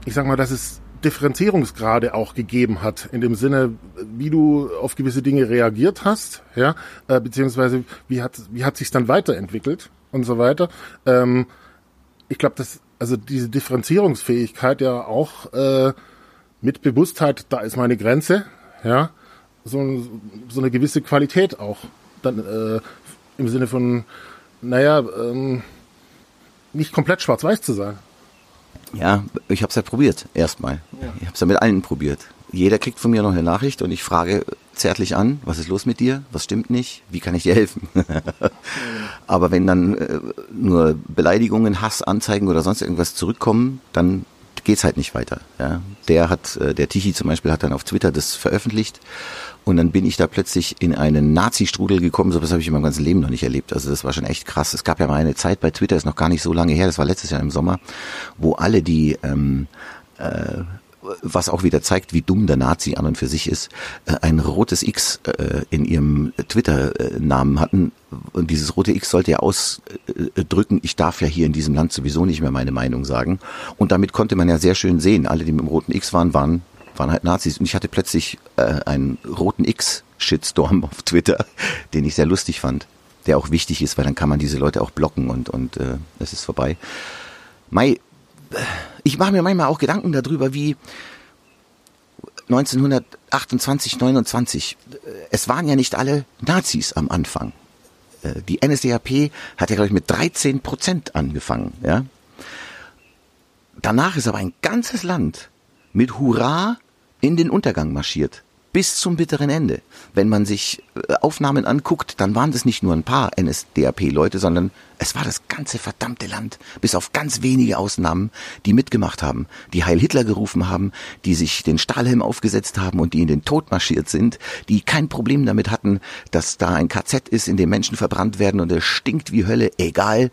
ich sag mal, dass es Differenzierungsgrade auch gegeben hat, in dem Sinne, wie du auf gewisse Dinge reagiert hast, ja, äh, beziehungsweise wie hat, wie hat sich dann weiterentwickelt und so weiter. Ähm, ich glaube, dass also diese Differenzierungsfähigkeit ja auch äh, mit Bewusstheit, da ist meine Grenze, ja, so, so eine gewisse Qualität auch dann äh, im Sinne von, naja, ähm, nicht komplett schwarz-weiß zu sein. Ja, ich habe es ja probiert, erstmal. Ja. Ich habe es ja mit allen probiert. Jeder kriegt von mir noch eine Nachricht und ich frage zärtlich an, was ist los mit dir? Was stimmt nicht? Wie kann ich dir helfen? Aber wenn dann äh, nur Beleidigungen, Hass, Anzeigen oder sonst irgendwas zurückkommen, dann geht's halt nicht weiter. Ja. Der hat, äh, der Tichy zum Beispiel hat dann auf Twitter das veröffentlicht und dann bin ich da plötzlich in einen Nazi-Strudel gekommen. So was habe ich in meinem ganzen Leben noch nicht erlebt. Also das war schon echt krass. Es gab ja mal eine Zeit bei Twitter, ist noch gar nicht so lange her, das war letztes Jahr im Sommer, wo alle die ähm, äh, was auch wieder zeigt, wie dumm der Nazi an und für sich ist, äh, ein rotes X äh, in ihrem Twitter-Namen hatten. Und dieses rote X sollte ja ausdrücken, ich darf ja hier in diesem Land sowieso nicht mehr meine Meinung sagen. Und damit konnte man ja sehr schön sehen, alle, die mit dem roten X waren, waren, waren halt Nazis. Und ich hatte plötzlich äh, einen roten X-Shitstorm auf Twitter, den ich sehr lustig fand, der auch wichtig ist, weil dann kann man diese Leute auch blocken und, und äh, es ist vorbei. Mai, ich mache mir manchmal auch Gedanken darüber, wie 1928, 29, es waren ja nicht alle Nazis am Anfang. Äh, die NSDAP hat ja, glaube ich, mit 13 Prozent angefangen. Ja? Danach ist aber ein ganzes Land mit Hurra in den Untergang marschiert bis zum bitteren Ende. Wenn man sich Aufnahmen anguckt, dann waren das nicht nur ein paar NSDAP-Leute, sondern es war das ganze verdammte Land, bis auf ganz wenige Ausnahmen, die mitgemacht haben, die Heil Hitler gerufen haben, die sich den Stahlhelm aufgesetzt haben und die in den Tod marschiert sind, die kein Problem damit hatten, dass da ein KZ ist, in dem Menschen verbrannt werden und es stinkt wie Hölle, egal.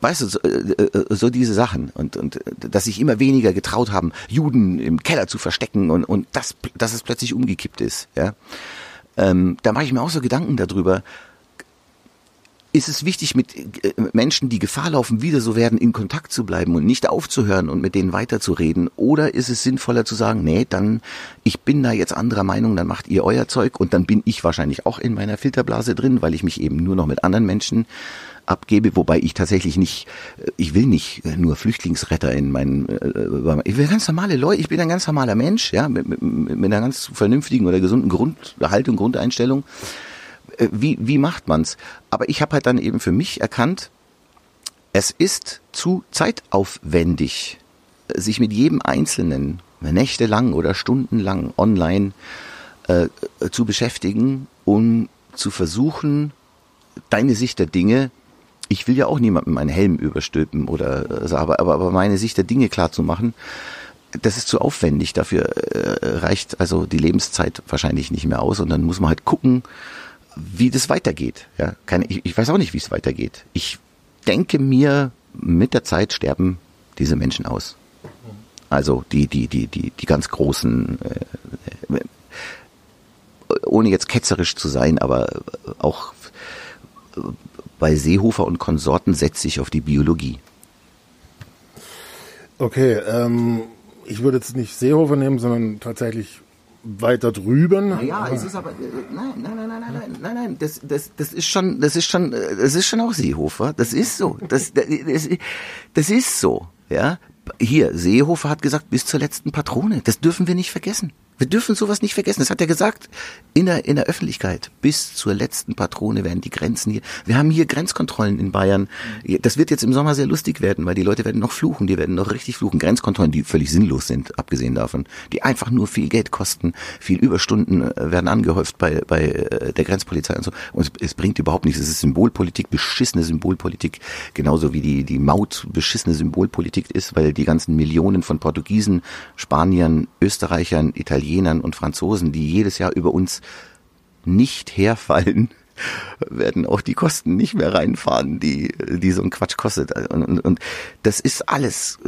Weißt du, so, äh, äh, so diese Sachen. Und, und dass sich immer weniger getraut haben, Juden im Keller zu verstecken und, und das, dass es plötzlich umgekippt ist. Ja. Ähm, da mache ich mir auch so Gedanken darüber, ist es wichtig, mit äh, Menschen, die Gefahr laufen, wieder so werden, in Kontakt zu bleiben und nicht aufzuhören und mit denen weiterzureden? Oder ist es sinnvoller zu sagen, nee, dann, ich bin da jetzt anderer Meinung, dann macht ihr euer Zeug und dann bin ich wahrscheinlich auch in meiner Filterblase drin, weil ich mich eben nur noch mit anderen Menschen abgebe, wobei ich tatsächlich nicht, äh, ich will nicht nur Flüchtlingsretter in meinen, äh, ich will ganz normale Leute, ich bin ein ganz normaler Mensch, ja, mit, mit, mit einer ganz vernünftigen oder gesunden Grundhaltung, Grundeinstellung äh, wie, wie macht man's? Aber ich habe halt dann eben für mich erkannt, es ist zu zeitaufwendig, sich mit jedem Einzelnen nächtelang oder stundenlang online äh, zu beschäftigen, um zu versuchen, deine Sicht der Dinge, ich will ja auch niemandem meinen Helm überstülpen oder so, aber, aber, aber meine Sicht der Dinge klar zu machen, das ist zu aufwendig. Dafür äh, reicht also die Lebenszeit wahrscheinlich nicht mehr aus und dann muss man halt gucken, wie das weitergeht. Ja, keine, ich, ich weiß auch nicht, wie es weitergeht. Ich denke mir, mit der Zeit sterben diese Menschen aus. Also die, die, die, die, die ganz großen, äh, ohne jetzt ketzerisch zu sein, aber auch bei Seehofer und Konsorten setze ich auf die Biologie. Okay, ähm, ich würde jetzt nicht Seehofer nehmen, sondern tatsächlich weiter drüben. Ja, es ist aber nein, nein, nein, nein, nein, nein, nein, das, das, das ist schon, das ist schon, das ist schon auch Seehofer. Das ist so. Das, das, das ist so. Ja, hier Seehofer hat gesagt bis zur letzten Patrone. Das dürfen wir nicht vergessen. Wir dürfen sowas nicht vergessen. Das hat er gesagt in der, in der Öffentlichkeit. Bis zur letzten Patrone werden die Grenzen hier. Wir haben hier Grenzkontrollen in Bayern. Das wird jetzt im Sommer sehr lustig werden, weil die Leute werden noch fluchen. Die werden noch richtig fluchen. Grenzkontrollen, die völlig sinnlos sind, abgesehen davon. Die einfach nur viel Geld kosten. Viel Überstunden äh, werden angehäuft bei, bei äh, der Grenzpolizei und so. Und es, es bringt überhaupt nichts. Es ist Symbolpolitik, beschissene Symbolpolitik. Genauso wie die, die Maut beschissene Symbolpolitik ist, weil die ganzen Millionen von Portugiesen, Spaniern, Österreichern, Italienern, Italienern und Franzosen, die jedes Jahr über uns nicht herfallen, werden auch die Kosten nicht mehr reinfahren, die, die so ein Quatsch kostet. Und, und, und das ist alles,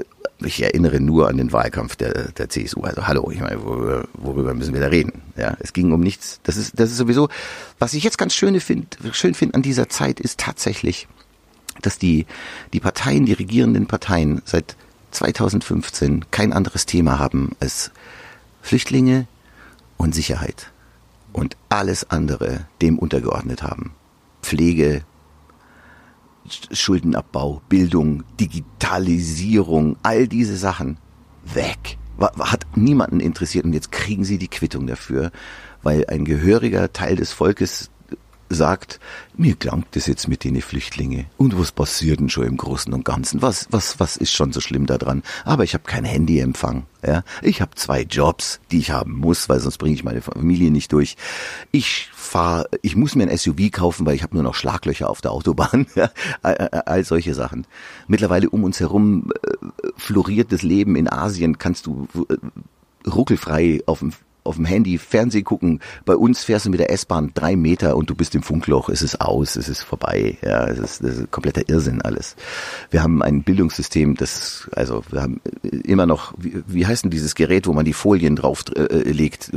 ich erinnere nur an den Wahlkampf der, der CSU. Also hallo, ich meine, worüber, worüber müssen wir da reden? Ja, es ging um nichts. Das ist, das ist sowieso, was ich jetzt ganz schön finde, schön finde an dieser Zeit ist tatsächlich, dass die, die Parteien, die regierenden Parteien seit 2015 kein anderes Thema haben als Flüchtlinge und Sicherheit und alles andere dem untergeordnet haben. Pflege, Schuldenabbau, Bildung, Digitalisierung, all diese Sachen weg. Hat niemanden interessiert und jetzt kriegen sie die Quittung dafür, weil ein gehöriger Teil des Volkes sagt, mir klangt das jetzt mit den Flüchtlingen. Und was passiert denn schon im Großen und Ganzen? Was, was, was ist schon so schlimm daran? Aber ich habe kein Handyempfang. Ja? Ich habe zwei Jobs, die ich haben muss, weil sonst bringe ich meine Familie nicht durch. Ich fahre, ich muss mir ein SUV kaufen, weil ich habe nur noch Schlaglöcher auf der Autobahn. Ja? All, all solche Sachen. Mittlerweile um uns herum äh, floriert das Leben in Asien. Kannst du äh, ruckelfrei auf dem auf dem Handy Fernseh gucken. Bei uns fährst du mit der S-Bahn drei Meter und du bist im Funkloch. Es ist aus, es ist vorbei. Ja, es ist, das ist kompletter Irrsinn alles. Wir haben ein Bildungssystem, das, also wir haben immer noch, wie, wie heißt denn dieses Gerät, wo man die Folien drauf äh, legt?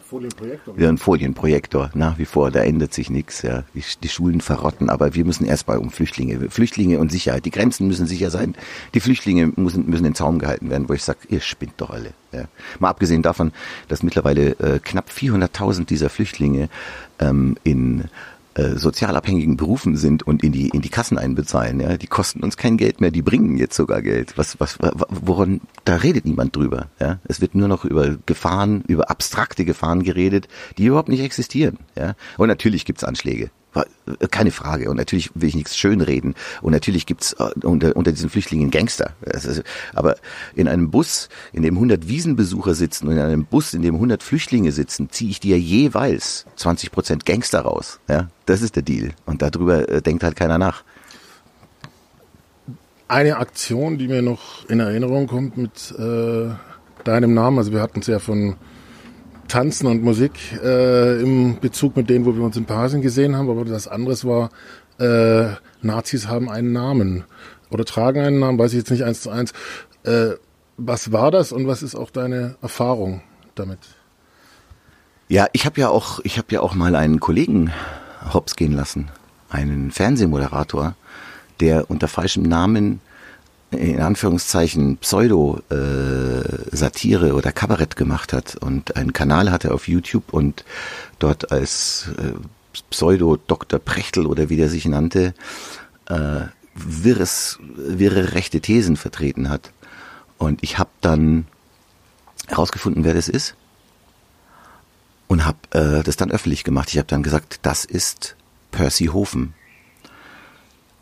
Folienprojektor. Ja, ein Folienprojektor, nach wie vor, da ändert sich nichts. Ja. Die, die Schulen verrotten, aber wir müssen erstmal um Flüchtlinge, Flüchtlinge und Sicherheit. Die Grenzen müssen sicher sein. Die Flüchtlinge müssen, müssen in Zaum gehalten werden, wo ich sage, ihr spinnt doch alle. Ja. Mal abgesehen davon, dass mittlerweile äh, knapp 400.000 dieser Flüchtlinge ähm, in äh, sozialabhängigen Berufen sind und in die in die Kassen einbezahlen, ja, die kosten uns kein Geld mehr, die bringen jetzt sogar Geld. Was was woran da redet niemand drüber, ja? Es wird nur noch über Gefahren, über abstrakte Gefahren geredet, die überhaupt nicht existieren, ja? Und natürlich gibt's Anschläge, keine Frage. Und natürlich will ich nichts schönreden. Und natürlich gibt's äh, unter, unter diesen Flüchtlingen Gangster. aber in einem Bus, in dem 100 Wiesenbesucher sitzen und in einem Bus, in dem 100 Flüchtlinge sitzen, ziehe ich dir jeweils 20 Prozent Gangster raus. Ja, das ist der Deal. Und darüber äh, denkt halt keiner nach. Eine Aktion, die mir noch in Erinnerung kommt mit äh, deinem Namen, also wir hatten es ja von Tanzen und Musik äh, im Bezug mit denen, wo wir uns in Paris gesehen haben, aber das anderes war, äh, Nazis haben einen Namen oder tragen einen Namen, weiß ich jetzt nicht eins zu eins. Äh, was war das und was ist auch deine Erfahrung damit? Ja, ich habe ja auch, ich habe ja auch mal einen Kollegen hops gehen lassen, einen Fernsehmoderator, der unter falschem Namen in Anführungszeichen Pseudo-Satire äh, oder Kabarett gemacht hat und einen Kanal hatte auf YouTube und dort als äh, Pseudo-Dr. Prechtel oder wie der sich nannte, äh, wirres, wirre rechte Thesen vertreten hat. Und ich habe dann herausgefunden, wer das ist und habe äh, das dann öffentlich gemacht. Ich habe dann gesagt, das ist Percy Hofen.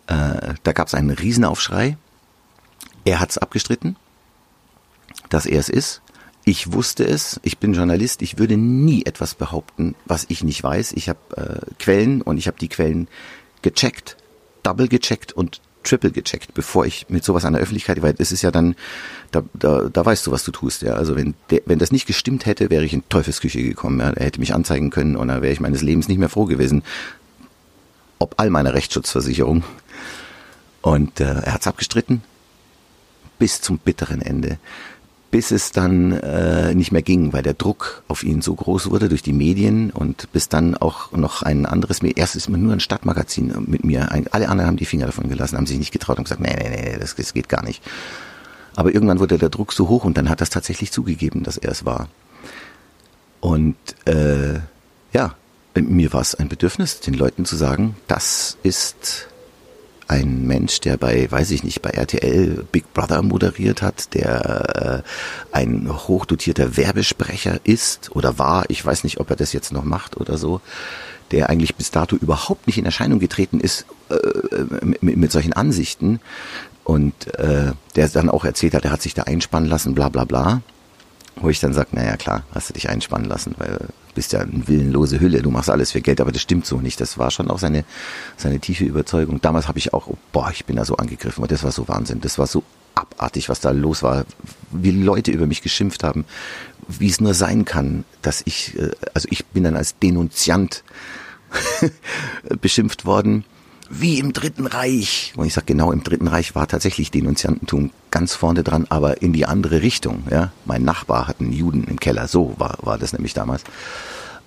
Äh, da gab es einen Riesenaufschrei er hat es abgestritten, dass er es ist. Ich wusste es, ich bin Journalist, ich würde nie etwas behaupten, was ich nicht weiß. Ich habe äh, Quellen und ich habe die Quellen gecheckt, double gecheckt und triple gecheckt, bevor ich mit sowas an der Öffentlichkeit, weil es ist ja dann, da, da, da weißt du, was du tust, ja. Also wenn, der, wenn das nicht gestimmt hätte, wäre ich in Teufelsküche gekommen, ja. Er hätte mich anzeigen können und dann wäre ich meines Lebens nicht mehr froh gewesen. Ob all meiner Rechtsschutzversicherung. Und äh, er hat's abgestritten, bis zum bitteren Ende. Bis es dann äh, nicht mehr ging, weil der Druck auf ihn so groß wurde durch die Medien und bis dann auch noch ein anderes, erst ist man nur ein Stadtmagazin mit mir, ein, alle anderen haben die Finger davon gelassen, haben sich nicht getraut und gesagt, nee, nee, nee, das, das geht gar nicht. Aber irgendwann wurde der Druck so hoch und dann hat das tatsächlich zugegeben, dass er es war. Und äh, ja, mir war es ein Bedürfnis, den Leuten zu sagen, das ist ein Mensch, der bei, weiß ich nicht, bei RTL Big Brother moderiert hat, der äh, ein hochdotierter Werbesprecher ist oder war, ich weiß nicht, ob er das jetzt noch macht oder so, der eigentlich bis dato überhaupt nicht in Erscheinung getreten ist äh, mit, mit solchen Ansichten und äh, der dann auch erzählt hat, er hat sich da einspannen lassen, bla bla bla. Wo ich dann sage, naja klar, hast du dich einspannen lassen, weil du bist ja eine willenlose Hülle, du machst alles für Geld, aber das stimmt so nicht. Das war schon auch seine, seine tiefe Überzeugung. Damals habe ich auch, oh, boah, ich bin da so angegriffen, und das war so Wahnsinn. Das war so abartig, was da los war, wie Leute über mich geschimpft haben, wie es nur sein kann, dass ich, äh, also ich bin dann als Denunziant beschimpft worden wie im Dritten Reich. Und ich sage genau, im Dritten Reich war tatsächlich Denunziantentum ganz vorne dran, aber in die andere Richtung. Ja, mein Nachbar hat einen Juden im Keller. So war war das nämlich damals.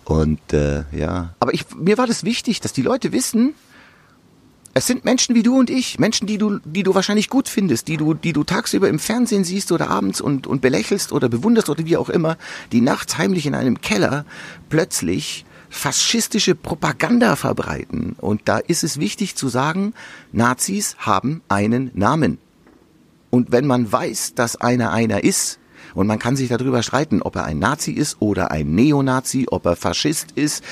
Und äh, ja, aber ich, mir war das wichtig, dass die Leute wissen, es sind Menschen wie du und ich, Menschen, die du, die du wahrscheinlich gut findest, die du, die du tagsüber im Fernsehen siehst oder abends und, und belächelst oder bewunderst oder wie auch immer, die nachts heimlich in einem Keller plötzlich faschistische Propaganda verbreiten. Und da ist es wichtig zu sagen, Nazis haben einen Namen. Und wenn man weiß, dass einer einer ist, und man kann sich darüber streiten, ob er ein Nazi ist oder ein Neonazi, ob er Faschist ist,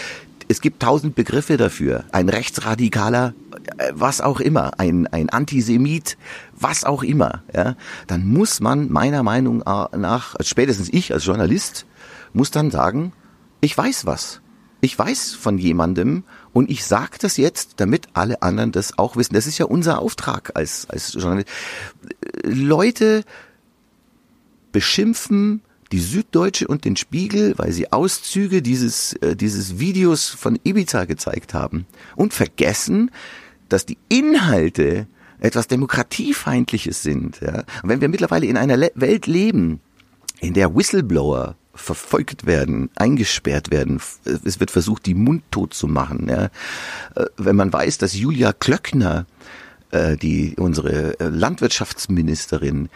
es gibt tausend Begriffe dafür. Ein Rechtsradikaler, äh, was auch immer, ein, ein Antisemit, was auch immer, ja, dann muss man meiner Meinung nach, spätestens ich als Journalist, muss dann sagen, ich weiß was ich weiß von jemandem und ich sage das jetzt, damit alle anderen das auch wissen. Das ist ja unser Auftrag als, als Journalist. Leute beschimpfen die Süddeutsche und den Spiegel, weil sie Auszüge dieses, äh, dieses Videos von Ibiza gezeigt haben und vergessen, dass die Inhalte etwas Demokratiefeindliches sind. Ja? Und wenn wir mittlerweile in einer Le Welt leben, in der Whistleblower verfolgt werden, eingesperrt werden. Es wird versucht, die mundtot zu machen. Ja. Äh, wenn man weiß, dass Julia Klöckner, äh, die unsere äh, Landwirtschaftsministerin,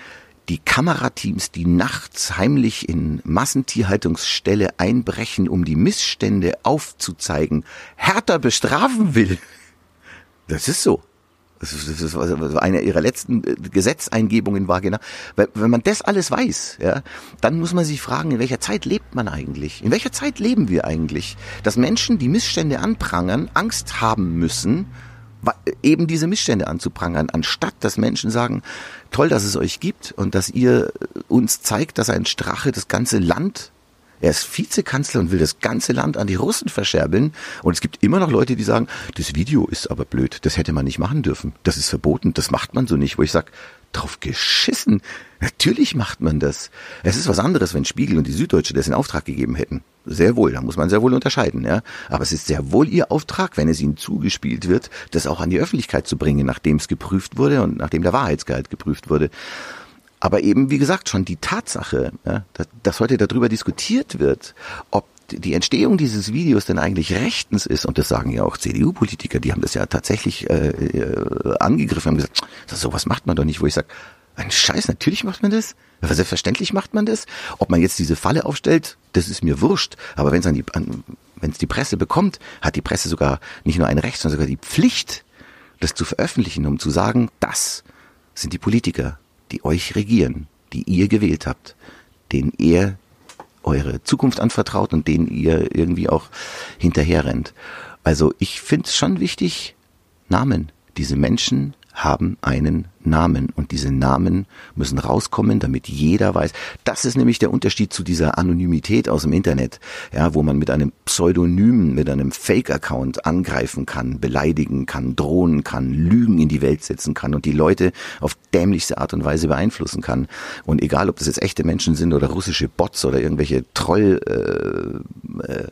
die Kamerateams, die nachts heimlich in Massentierhaltungsställe einbrechen, um die Missstände aufzuzeigen, härter bestrafen will. Das ist so. Das ist eine ihrer letzten äh, Gesetzeingebungen war genau. Wenn man das alles weiß, ja, dann muss man sich fragen, in welcher Zeit lebt man eigentlich? In welcher Zeit leben wir eigentlich? Dass Menschen, die Missstände anprangern, Angst haben müssen, eben diese Missstände anzuprangern, anstatt dass Menschen sagen, toll, dass es euch gibt und dass ihr uns zeigt, dass ein Strache das ganze Land er ist Vizekanzler und will das ganze Land an die Russen verscherbeln. Und es gibt immer noch Leute, die sagen, das Video ist aber blöd, das hätte man nicht machen dürfen. Das ist verboten, das macht man so nicht. Wo ich sage, drauf geschissen. Natürlich macht man das. Es ist was anderes, wenn Spiegel und die Süddeutsche das in Auftrag gegeben hätten. Sehr wohl, da muss man sehr wohl unterscheiden, ja. Aber es ist sehr wohl ihr Auftrag, wenn es ihnen zugespielt wird, das auch an die Öffentlichkeit zu bringen, nachdem es geprüft wurde und nachdem der Wahrheitsgehalt geprüft wurde. Aber eben, wie gesagt, schon die Tatsache, ja, dass, dass heute darüber diskutiert wird, ob die Entstehung dieses Videos denn eigentlich rechtens ist, und das sagen ja auch CDU-Politiker, die haben das ja tatsächlich äh, äh, angegriffen, haben gesagt, sowas macht man doch nicht, wo ich sage, ein Scheiß, natürlich macht man das. Selbstverständlich macht man das. Ob man jetzt diese Falle aufstellt, das ist mir wurscht. Aber wenn es an die, an, es die Presse bekommt, hat die Presse sogar nicht nur ein Recht, sondern sogar die Pflicht, das zu veröffentlichen, um zu sagen, das sind die Politiker, die euch regieren, die ihr gewählt habt, denen ihr eure Zukunft anvertraut und denen ihr irgendwie auch hinterherrennt. Also ich finde es schon wichtig, Namen. Diese Menschen haben einen Namen und diese Namen müssen rauskommen, damit jeder weiß. Das ist nämlich der Unterschied zu dieser Anonymität aus dem Internet, ja, wo man mit einem Pseudonym, mit einem Fake-Account angreifen kann, beleidigen kann, drohen kann, Lügen in die Welt setzen kann und die Leute auf dämlichste Art und Weise beeinflussen kann. Und egal, ob das jetzt echte Menschen sind oder russische Bots oder irgendwelche Troll äh, äh,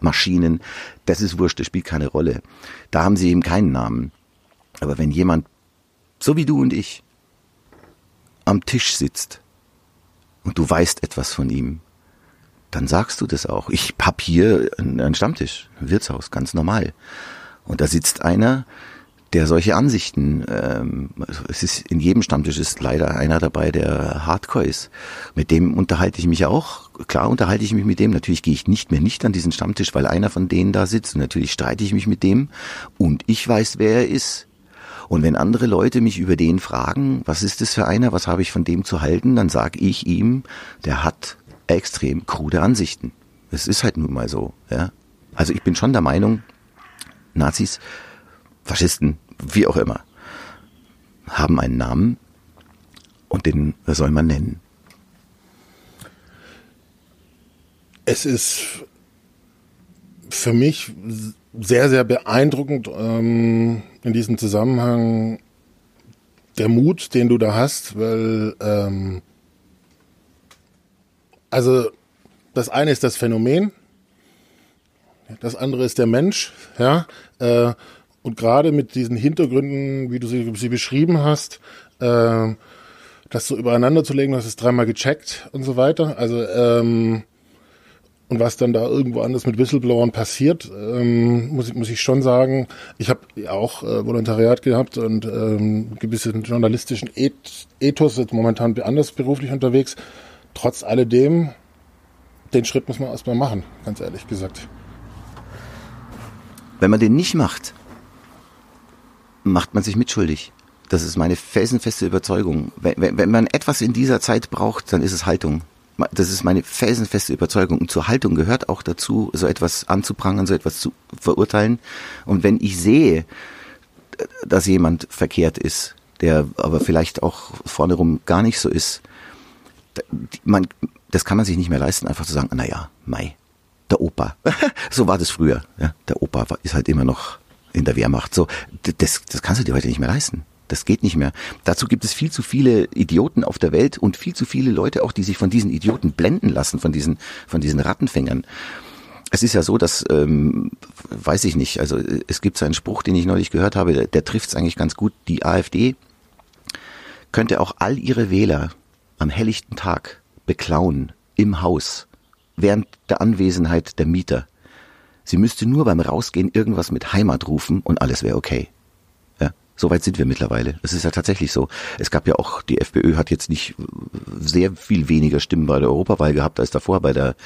Maschinen, das ist wurscht, das spielt keine Rolle. Da haben sie eben keinen Namen. Aber wenn jemand, so wie du und ich, am Tisch sitzt und du weißt etwas von ihm, dann sagst du das auch. Ich hab hier einen Stammtisch, ein Wirtshaus, ganz normal. Und da sitzt einer, der solche Ansichten, ähm, es ist in jedem Stammtisch ist leider einer dabei, der Hardcore ist. Mit dem unterhalte ich mich auch. Klar unterhalte ich mich mit dem. Natürlich gehe ich nicht mehr nicht an diesen Stammtisch, weil einer von denen da sitzt. Und natürlich streite ich mich mit dem. Und ich weiß, wer er ist. Und wenn andere Leute mich über den fragen, was ist das für einer, was habe ich von dem zu halten, dann sage ich ihm, der hat extrem krude Ansichten. Es ist halt nun mal so. Ja? Also ich bin schon der Meinung, Nazis, Faschisten, wie auch immer, haben einen Namen und den soll man nennen. Es ist für mich sehr, sehr beeindruckend ähm, in diesem Zusammenhang der Mut, den du da hast, weil ähm, also das eine ist das Phänomen, das andere ist der Mensch, ja. Äh, und gerade mit diesen Hintergründen, wie du sie, sie beschrieben hast, äh, das so übereinander zu legen, du hast es dreimal gecheckt und so weiter. Also ähm, und was dann da irgendwo anders mit Whistleblowern passiert, ähm, muss, ich, muss ich schon sagen, ich habe auch äh, Volontariat gehabt und ähm, gewissen journalistischen Ethos, jetzt momentan anders beruflich unterwegs. Trotz alledem, den Schritt muss man erstmal machen, ganz ehrlich gesagt. Wenn man den nicht macht, macht man sich mitschuldig. Das ist meine felsenfeste Überzeugung. Wenn, wenn, wenn man etwas in dieser Zeit braucht, dann ist es Haltung. Das ist meine felsenfeste Überzeugung. Und zur Haltung gehört auch dazu, so etwas anzuprangern, so etwas zu verurteilen. Und wenn ich sehe, dass jemand verkehrt ist, der aber vielleicht auch vorne rum gar nicht so ist, man, das kann man sich nicht mehr leisten, einfach zu sagen, na ja, Mai, der Opa. so war das früher. Ja, der Opa ist halt immer noch in der Wehrmacht. So, das, das kannst du dir heute nicht mehr leisten. Das geht nicht mehr. Dazu gibt es viel zu viele Idioten auf der Welt und viel zu viele Leute auch, die sich von diesen Idioten blenden lassen, von diesen, von diesen Rattenfängern. Es ist ja so, dass, ähm, weiß ich nicht, also es gibt so einen Spruch, den ich neulich gehört habe, der, der trifft es eigentlich ganz gut. Die AfD könnte auch all ihre Wähler am helllichten Tag beklauen im Haus während der Anwesenheit der Mieter. Sie müsste nur beim Rausgehen irgendwas mit Heimat rufen und alles wäre okay. So weit sind wir mittlerweile. Es ist ja tatsächlich so. Es gab ja auch, die FPÖ hat jetzt nicht sehr viel weniger Stimmen bei der Europawahl gehabt als davor bei der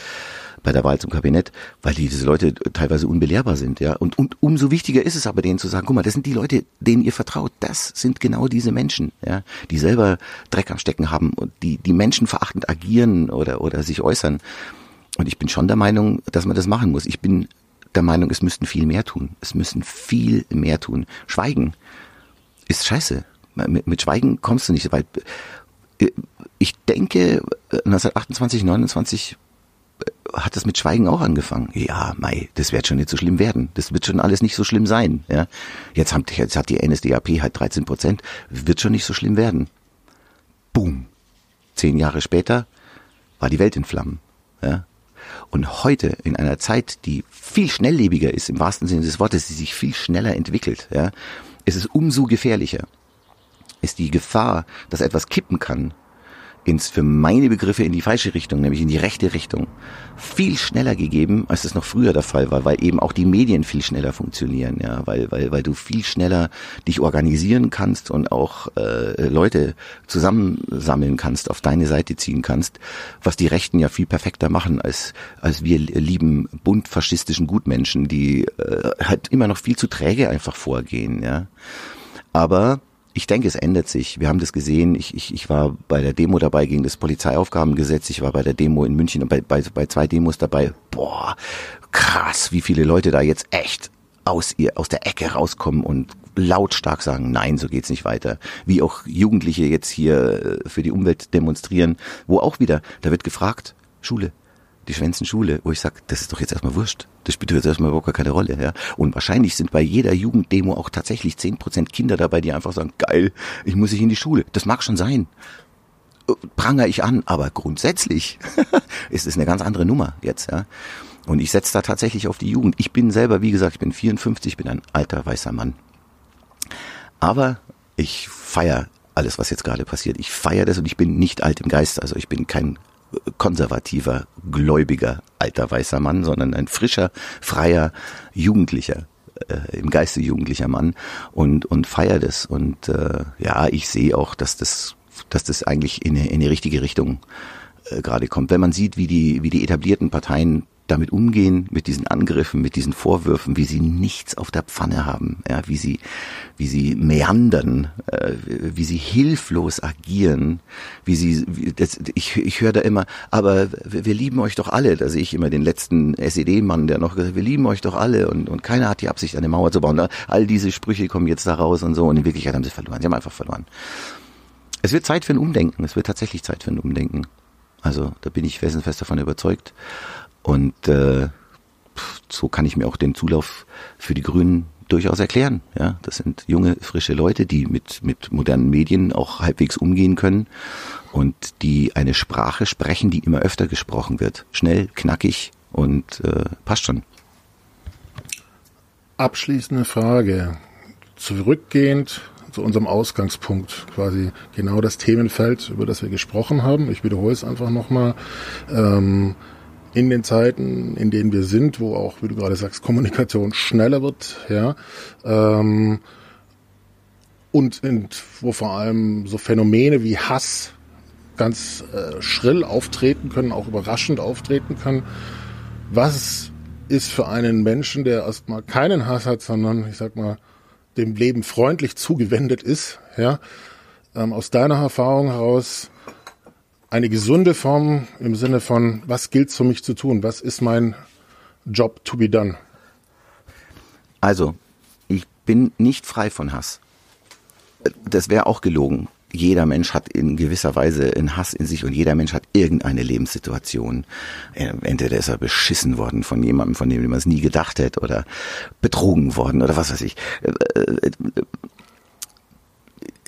bei der Wahl zum Kabinett, weil diese Leute teilweise unbelehrbar sind, ja. Und, und umso wichtiger ist es aber denen zu sagen, guck mal, das sind die Leute, denen ihr vertraut. Das sind genau diese Menschen, ja, die selber Dreck am Stecken haben und die, die Menschen verachtend agieren oder, oder sich äußern. Und ich bin schon der Meinung, dass man das machen muss. Ich bin der Meinung, es müssten viel mehr tun. Es müssen viel mehr tun. Schweigen ist scheiße. Mit, mit Schweigen kommst du nicht weit. Ich denke, 1928, 29 hat das mit Schweigen auch angefangen. Ja, Mai, das wird schon nicht so schlimm werden. Das wird schon alles nicht so schlimm sein. Ja, jetzt, haben, jetzt hat die NSDAP halt 13 Prozent. Wird schon nicht so schlimm werden. Boom. Zehn Jahre später war die Welt in Flammen. Ja. Und heute in einer Zeit, die viel schnelllebiger ist, im wahrsten Sinne des Wortes, die sich viel schneller entwickelt, ja, ist es umso gefährlicher. Ist die Gefahr, dass etwas kippen kann, ins für meine Begriffe in die falsche Richtung, nämlich in die rechte Richtung, viel schneller gegeben, als das noch früher der Fall war, weil eben auch die Medien viel schneller funktionieren, ja, weil weil weil du viel schneller dich organisieren kannst und auch äh, Leute zusammensammeln kannst, auf deine Seite ziehen kannst, was die Rechten ja viel perfekter machen als als wir lieben bunt faschistischen Gutmenschen, die äh, halt immer noch viel zu träge einfach vorgehen, ja. Aber ich denke, es ändert sich. Wir haben das gesehen. Ich, ich, ich war bei der Demo dabei gegen das Polizeiaufgabengesetz. Ich war bei der Demo in München und bei, bei, bei zwei Demos dabei. Boah, krass, wie viele Leute da jetzt echt aus ihr, aus der Ecke rauskommen und lautstark sagen, nein, so geht's nicht weiter. Wie auch Jugendliche jetzt hier äh, für die Umwelt demonstrieren, wo auch wieder, da wird gefragt, Schule, die schwänzen Schule, wo ich sage, das ist doch jetzt erstmal wurscht. Das spielt jetzt erstmal überhaupt keine Rolle. Ja? Und wahrscheinlich sind bei jeder Jugenddemo auch tatsächlich zehn Prozent Kinder dabei, die einfach sagen, geil, ich muss nicht in die Schule. Das mag schon sein. Äh, pranger ich an, aber grundsätzlich ist es eine ganz andere Nummer jetzt. Ja? Und ich setze da tatsächlich auf die Jugend. Ich bin selber, wie gesagt, ich bin 54, ich bin ein alter weißer Mann. Aber ich feier alles, was jetzt gerade passiert. Ich feiere das und ich bin nicht alt im Geist. Also ich bin kein konservativer, gläubiger alter weißer Mann, sondern ein frischer, freier, jugendlicher äh, im Geiste jugendlicher Mann und und feier das und äh, ja ich sehe auch dass das dass das eigentlich in in eine richtige Richtung äh, gerade kommt. Wenn man sieht wie die wie die etablierten Parteien damit umgehen, mit diesen Angriffen, mit diesen Vorwürfen, wie sie nichts auf der Pfanne haben, ja, wie sie, wie sie meandern, äh, wie sie hilflos agieren, wie sie, wie, das, ich, ich höre da immer, aber wir, lieben euch doch alle, da sehe ich immer den letzten SED-Mann, der noch gesagt, wir lieben euch doch alle und, und keiner hat die Absicht, eine Mauer zu bauen. All diese Sprüche kommen jetzt da raus und so und in Wirklichkeit haben sie verloren, sie haben einfach verloren. Es wird Zeit für ein Umdenken, es wird tatsächlich Zeit für ein Umdenken. Also da bin ich felsenfest davon überzeugt. Und äh, so kann ich mir auch den Zulauf für die Grünen durchaus erklären. Ja, das sind junge, frische Leute, die mit, mit modernen Medien auch halbwegs umgehen können und die eine Sprache sprechen, die immer öfter gesprochen wird. Schnell, knackig und äh, passt schon. Abschließende Frage. Zurückgehend zu unserem Ausgangspunkt, quasi genau das Themenfeld, über das wir gesprochen haben. Ich wiederhole es einfach nochmal. Ähm, in den Zeiten, in denen wir sind, wo auch, wie du gerade sagst, Kommunikation schneller wird, ja, ähm, und, und wo vor allem so Phänomene wie Hass ganz äh, schrill auftreten können, auch überraschend auftreten können. Was ist für einen Menschen, der erstmal keinen Hass hat, sondern ich sag mal dem Leben freundlich zugewendet ist, ja, ähm, aus deiner Erfahrung heraus eine gesunde Form im Sinne von, was gilt für mich zu tun? Was ist mein Job to be done? Also, ich bin nicht frei von Hass. Das wäre auch gelogen. Jeder Mensch hat in gewisser Weise einen Hass in sich und jeder Mensch hat irgendeine Lebenssituation. Entweder ist er beschissen worden von jemandem, von dem man es nie gedacht hätte, oder betrogen worden oder was weiß ich.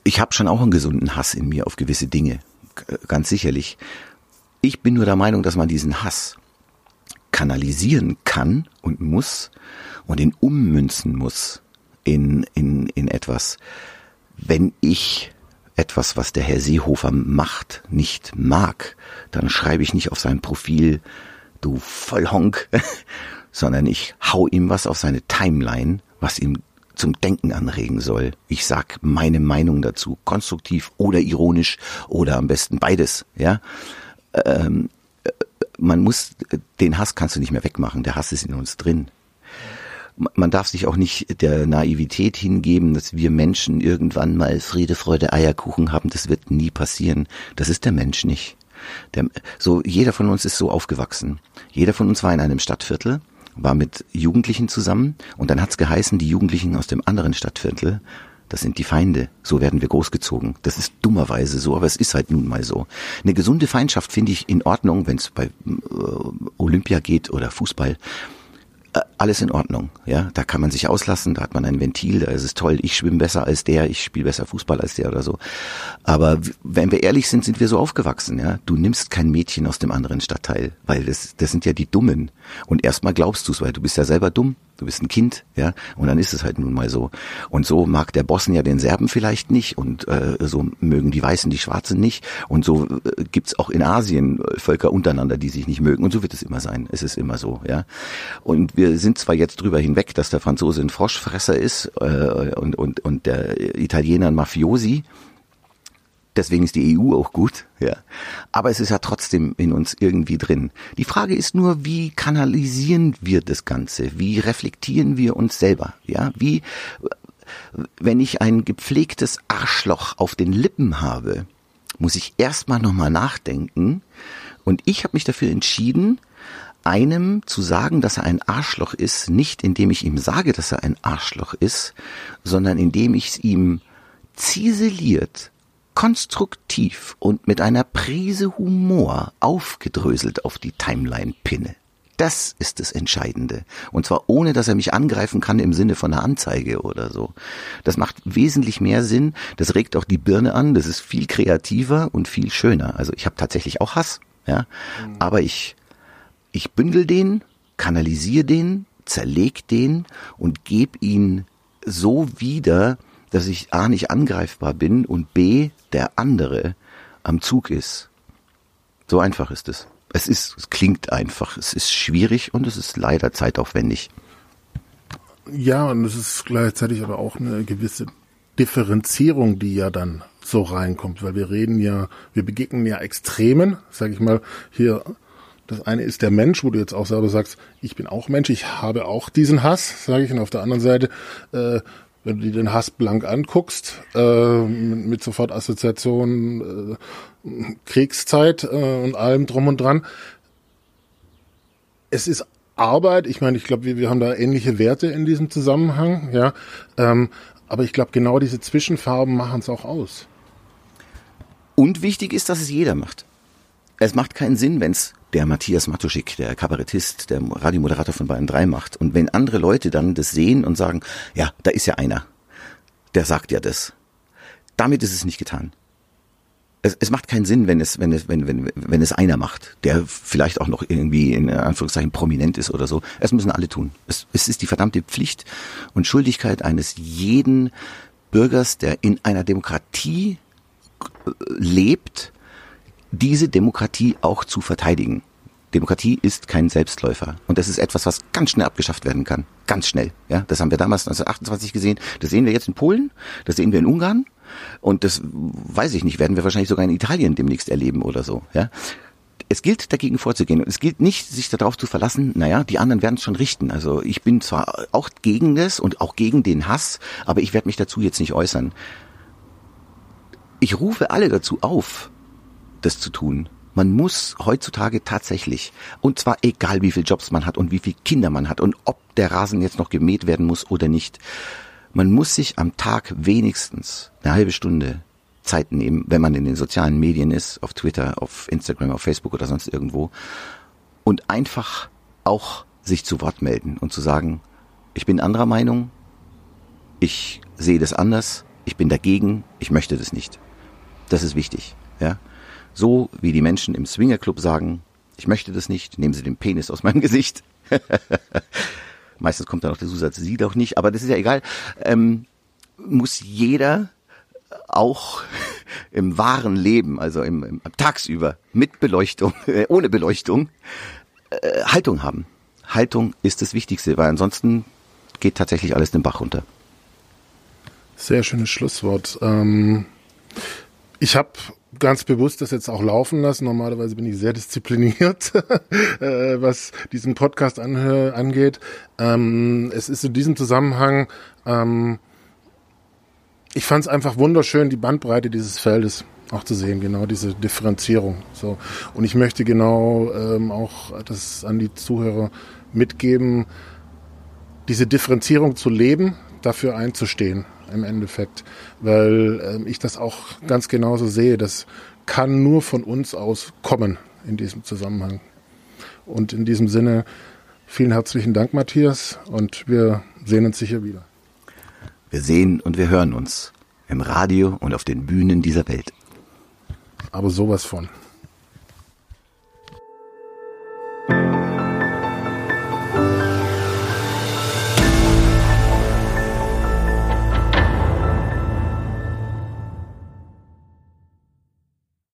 Ich habe schon auch einen gesunden Hass in mir auf gewisse Dinge ganz sicherlich. Ich bin nur der Meinung, dass man diesen Hass kanalisieren kann und muss und ihn ummünzen muss in, in, in etwas. Wenn ich etwas, was der Herr Seehofer macht, nicht mag, dann schreibe ich nicht auf sein Profil, du Vollhonk, sondern ich hau ihm was auf seine Timeline, was ihm zum Denken anregen soll. Ich sag meine Meinung dazu, konstruktiv oder ironisch oder am besten beides, ja. Ähm, äh, man muss, den Hass kannst du nicht mehr wegmachen, der Hass ist in uns drin. Man darf sich auch nicht der Naivität hingeben, dass wir Menschen irgendwann mal Friede, Freude, Eierkuchen haben. Das wird nie passieren. Das ist der Mensch nicht. Der, so, jeder von uns ist so aufgewachsen. Jeder von uns war in einem Stadtviertel war mit Jugendlichen zusammen und dann hat's geheißen, die Jugendlichen aus dem anderen Stadtviertel, das sind die Feinde. So werden wir großgezogen. Das ist dummerweise so, aber es ist halt nun mal so. Eine gesunde Feindschaft finde ich in Ordnung, wenn es bei äh, Olympia geht oder Fußball. Äh, alles in Ordnung, ja. Da kann man sich auslassen, da hat man ein Ventil, da ist es toll, ich schwimme besser als der, ich spiele besser Fußball als der oder so. Aber wenn wir ehrlich sind, sind wir so aufgewachsen, ja. Du nimmst kein Mädchen aus dem anderen Stadtteil, weil das, das sind ja die Dummen. Und erstmal glaubst du es, weil du bist ja selber dumm, du bist ein Kind, ja, und dann ist es halt nun mal so. Und so mag der Bossen ja den Serben vielleicht nicht und äh, so mögen die Weißen die Schwarzen nicht und so äh, gibt's auch in Asien Völker untereinander, die sich nicht mögen und so wird es immer sein. Es ist immer so, ja. Und wir sind zwar jetzt drüber hinweg, dass der Franzose ein Froschfresser ist äh, und, und, und der Italiener ein Mafiosi, Deswegen ist die EU auch gut, ja. Aber es ist ja trotzdem in uns irgendwie drin. Die Frage ist nur, wie kanalisieren wir das Ganze? Wie reflektieren wir uns selber? Ja, wie, wenn ich ein gepflegtes Arschloch auf den Lippen habe, muss ich erstmal nochmal nachdenken. Und ich habe mich dafür entschieden, einem zu sagen, dass er ein Arschloch ist, nicht indem ich ihm sage, dass er ein Arschloch ist, sondern indem ich es ihm ziseliert konstruktiv und mit einer Prise Humor aufgedröselt auf die Timeline pinne. Das ist das Entscheidende. Und zwar ohne, dass er mich angreifen kann im Sinne von einer Anzeige oder so. Das macht wesentlich mehr Sinn. Das regt auch die Birne an. Das ist viel kreativer und viel schöner. Also ich habe tatsächlich auch Hass, ja. Mhm. Aber ich, ich bündel den, kanalisiere den, zerleg den und gebe ihn so wieder, dass ich A nicht angreifbar bin und B der andere am Zug ist. So einfach ist es. Es ist, es klingt einfach, es ist schwierig und es ist leider zeitaufwendig. Ja, und es ist gleichzeitig aber auch eine gewisse Differenzierung, die ja dann so reinkommt, weil wir reden ja, wir begegnen ja Extremen, sage ich mal, hier Das eine ist der Mensch, wo du jetzt auch selber sagst, ich bin auch Mensch, ich habe auch diesen Hass, sage ich. Und auf der anderen Seite, äh, wenn du dir den Hass blank anguckst, äh, mit, mit sofort Assoziationen, äh, Kriegszeit äh, und allem drum und dran. Es ist Arbeit. Ich meine, ich glaube, wir, wir haben da ähnliche Werte in diesem Zusammenhang, ja. Ähm, aber ich glaube, genau diese Zwischenfarben machen es auch aus. Und wichtig ist, dass es jeder macht. Es macht keinen Sinn, wenn es der Matthias Matuschik, der Kabarettist, der Radiomoderator von Bayern 3 macht. Und wenn andere Leute dann das sehen und sagen, ja, da ist ja einer, der sagt ja das. Damit ist es nicht getan. Es, es macht keinen Sinn, wenn es, wenn es, wenn, wenn, wenn es einer macht, der vielleicht auch noch irgendwie in Anführungszeichen prominent ist oder so. Es müssen alle tun. Es, es ist die verdammte Pflicht und Schuldigkeit eines jeden Bürgers, der in einer Demokratie lebt, diese Demokratie auch zu verteidigen. Demokratie ist kein Selbstläufer. Und das ist etwas, was ganz schnell abgeschafft werden kann. Ganz schnell. Ja, das haben wir damals 1928 gesehen. Das sehen wir jetzt in Polen. Das sehen wir in Ungarn. Und das weiß ich nicht, werden wir wahrscheinlich sogar in Italien demnächst erleben oder so. Ja, es gilt dagegen vorzugehen. Und es gilt nicht, sich darauf zu verlassen, naja, die anderen werden es schon richten. Also ich bin zwar auch gegen das und auch gegen den Hass, aber ich werde mich dazu jetzt nicht äußern. Ich rufe alle dazu auf, das zu tun. Man muss heutzutage tatsächlich, und zwar egal wie viele Jobs man hat und wie viele Kinder man hat und ob der Rasen jetzt noch gemäht werden muss oder nicht, man muss sich am Tag wenigstens eine halbe Stunde Zeit nehmen, wenn man in den sozialen Medien ist, auf Twitter, auf Instagram, auf Facebook oder sonst irgendwo, und einfach auch sich zu Wort melden und zu sagen, ich bin anderer Meinung, ich sehe das anders, ich bin dagegen, ich möchte das nicht. Das ist wichtig. Ja? So wie die Menschen im Swingerclub sagen, ich möchte das nicht, nehmen Sie den Penis aus meinem Gesicht. Meistens kommt dann noch der Zusatz, Sie doch nicht, aber das ist ja egal. Ähm, muss jeder auch im wahren Leben, also im, im tagsüber mit Beleuchtung, äh, ohne Beleuchtung, äh, Haltung haben. Haltung ist das Wichtigste, weil ansonsten geht tatsächlich alles den Bach runter. Sehr schönes Schlusswort. Ähm, ich habe ganz bewusst das jetzt auch laufen lassen. Normalerweise bin ich sehr diszipliniert, äh, was diesen Podcast angeht. Ähm, es ist in diesem Zusammenhang, ähm, ich fand es einfach wunderschön, die Bandbreite dieses Feldes auch zu sehen, genau diese Differenzierung. So und ich möchte genau ähm, auch das an die Zuhörer mitgeben, diese Differenzierung zu leben, dafür einzustehen im Endeffekt, weil äh, ich das auch ganz genauso sehe. Das kann nur von uns aus kommen in diesem Zusammenhang. Und in diesem Sinne vielen herzlichen Dank, Matthias, und wir sehen uns sicher wieder. Wir sehen und wir hören uns im Radio und auf den Bühnen dieser Welt. Aber sowas von.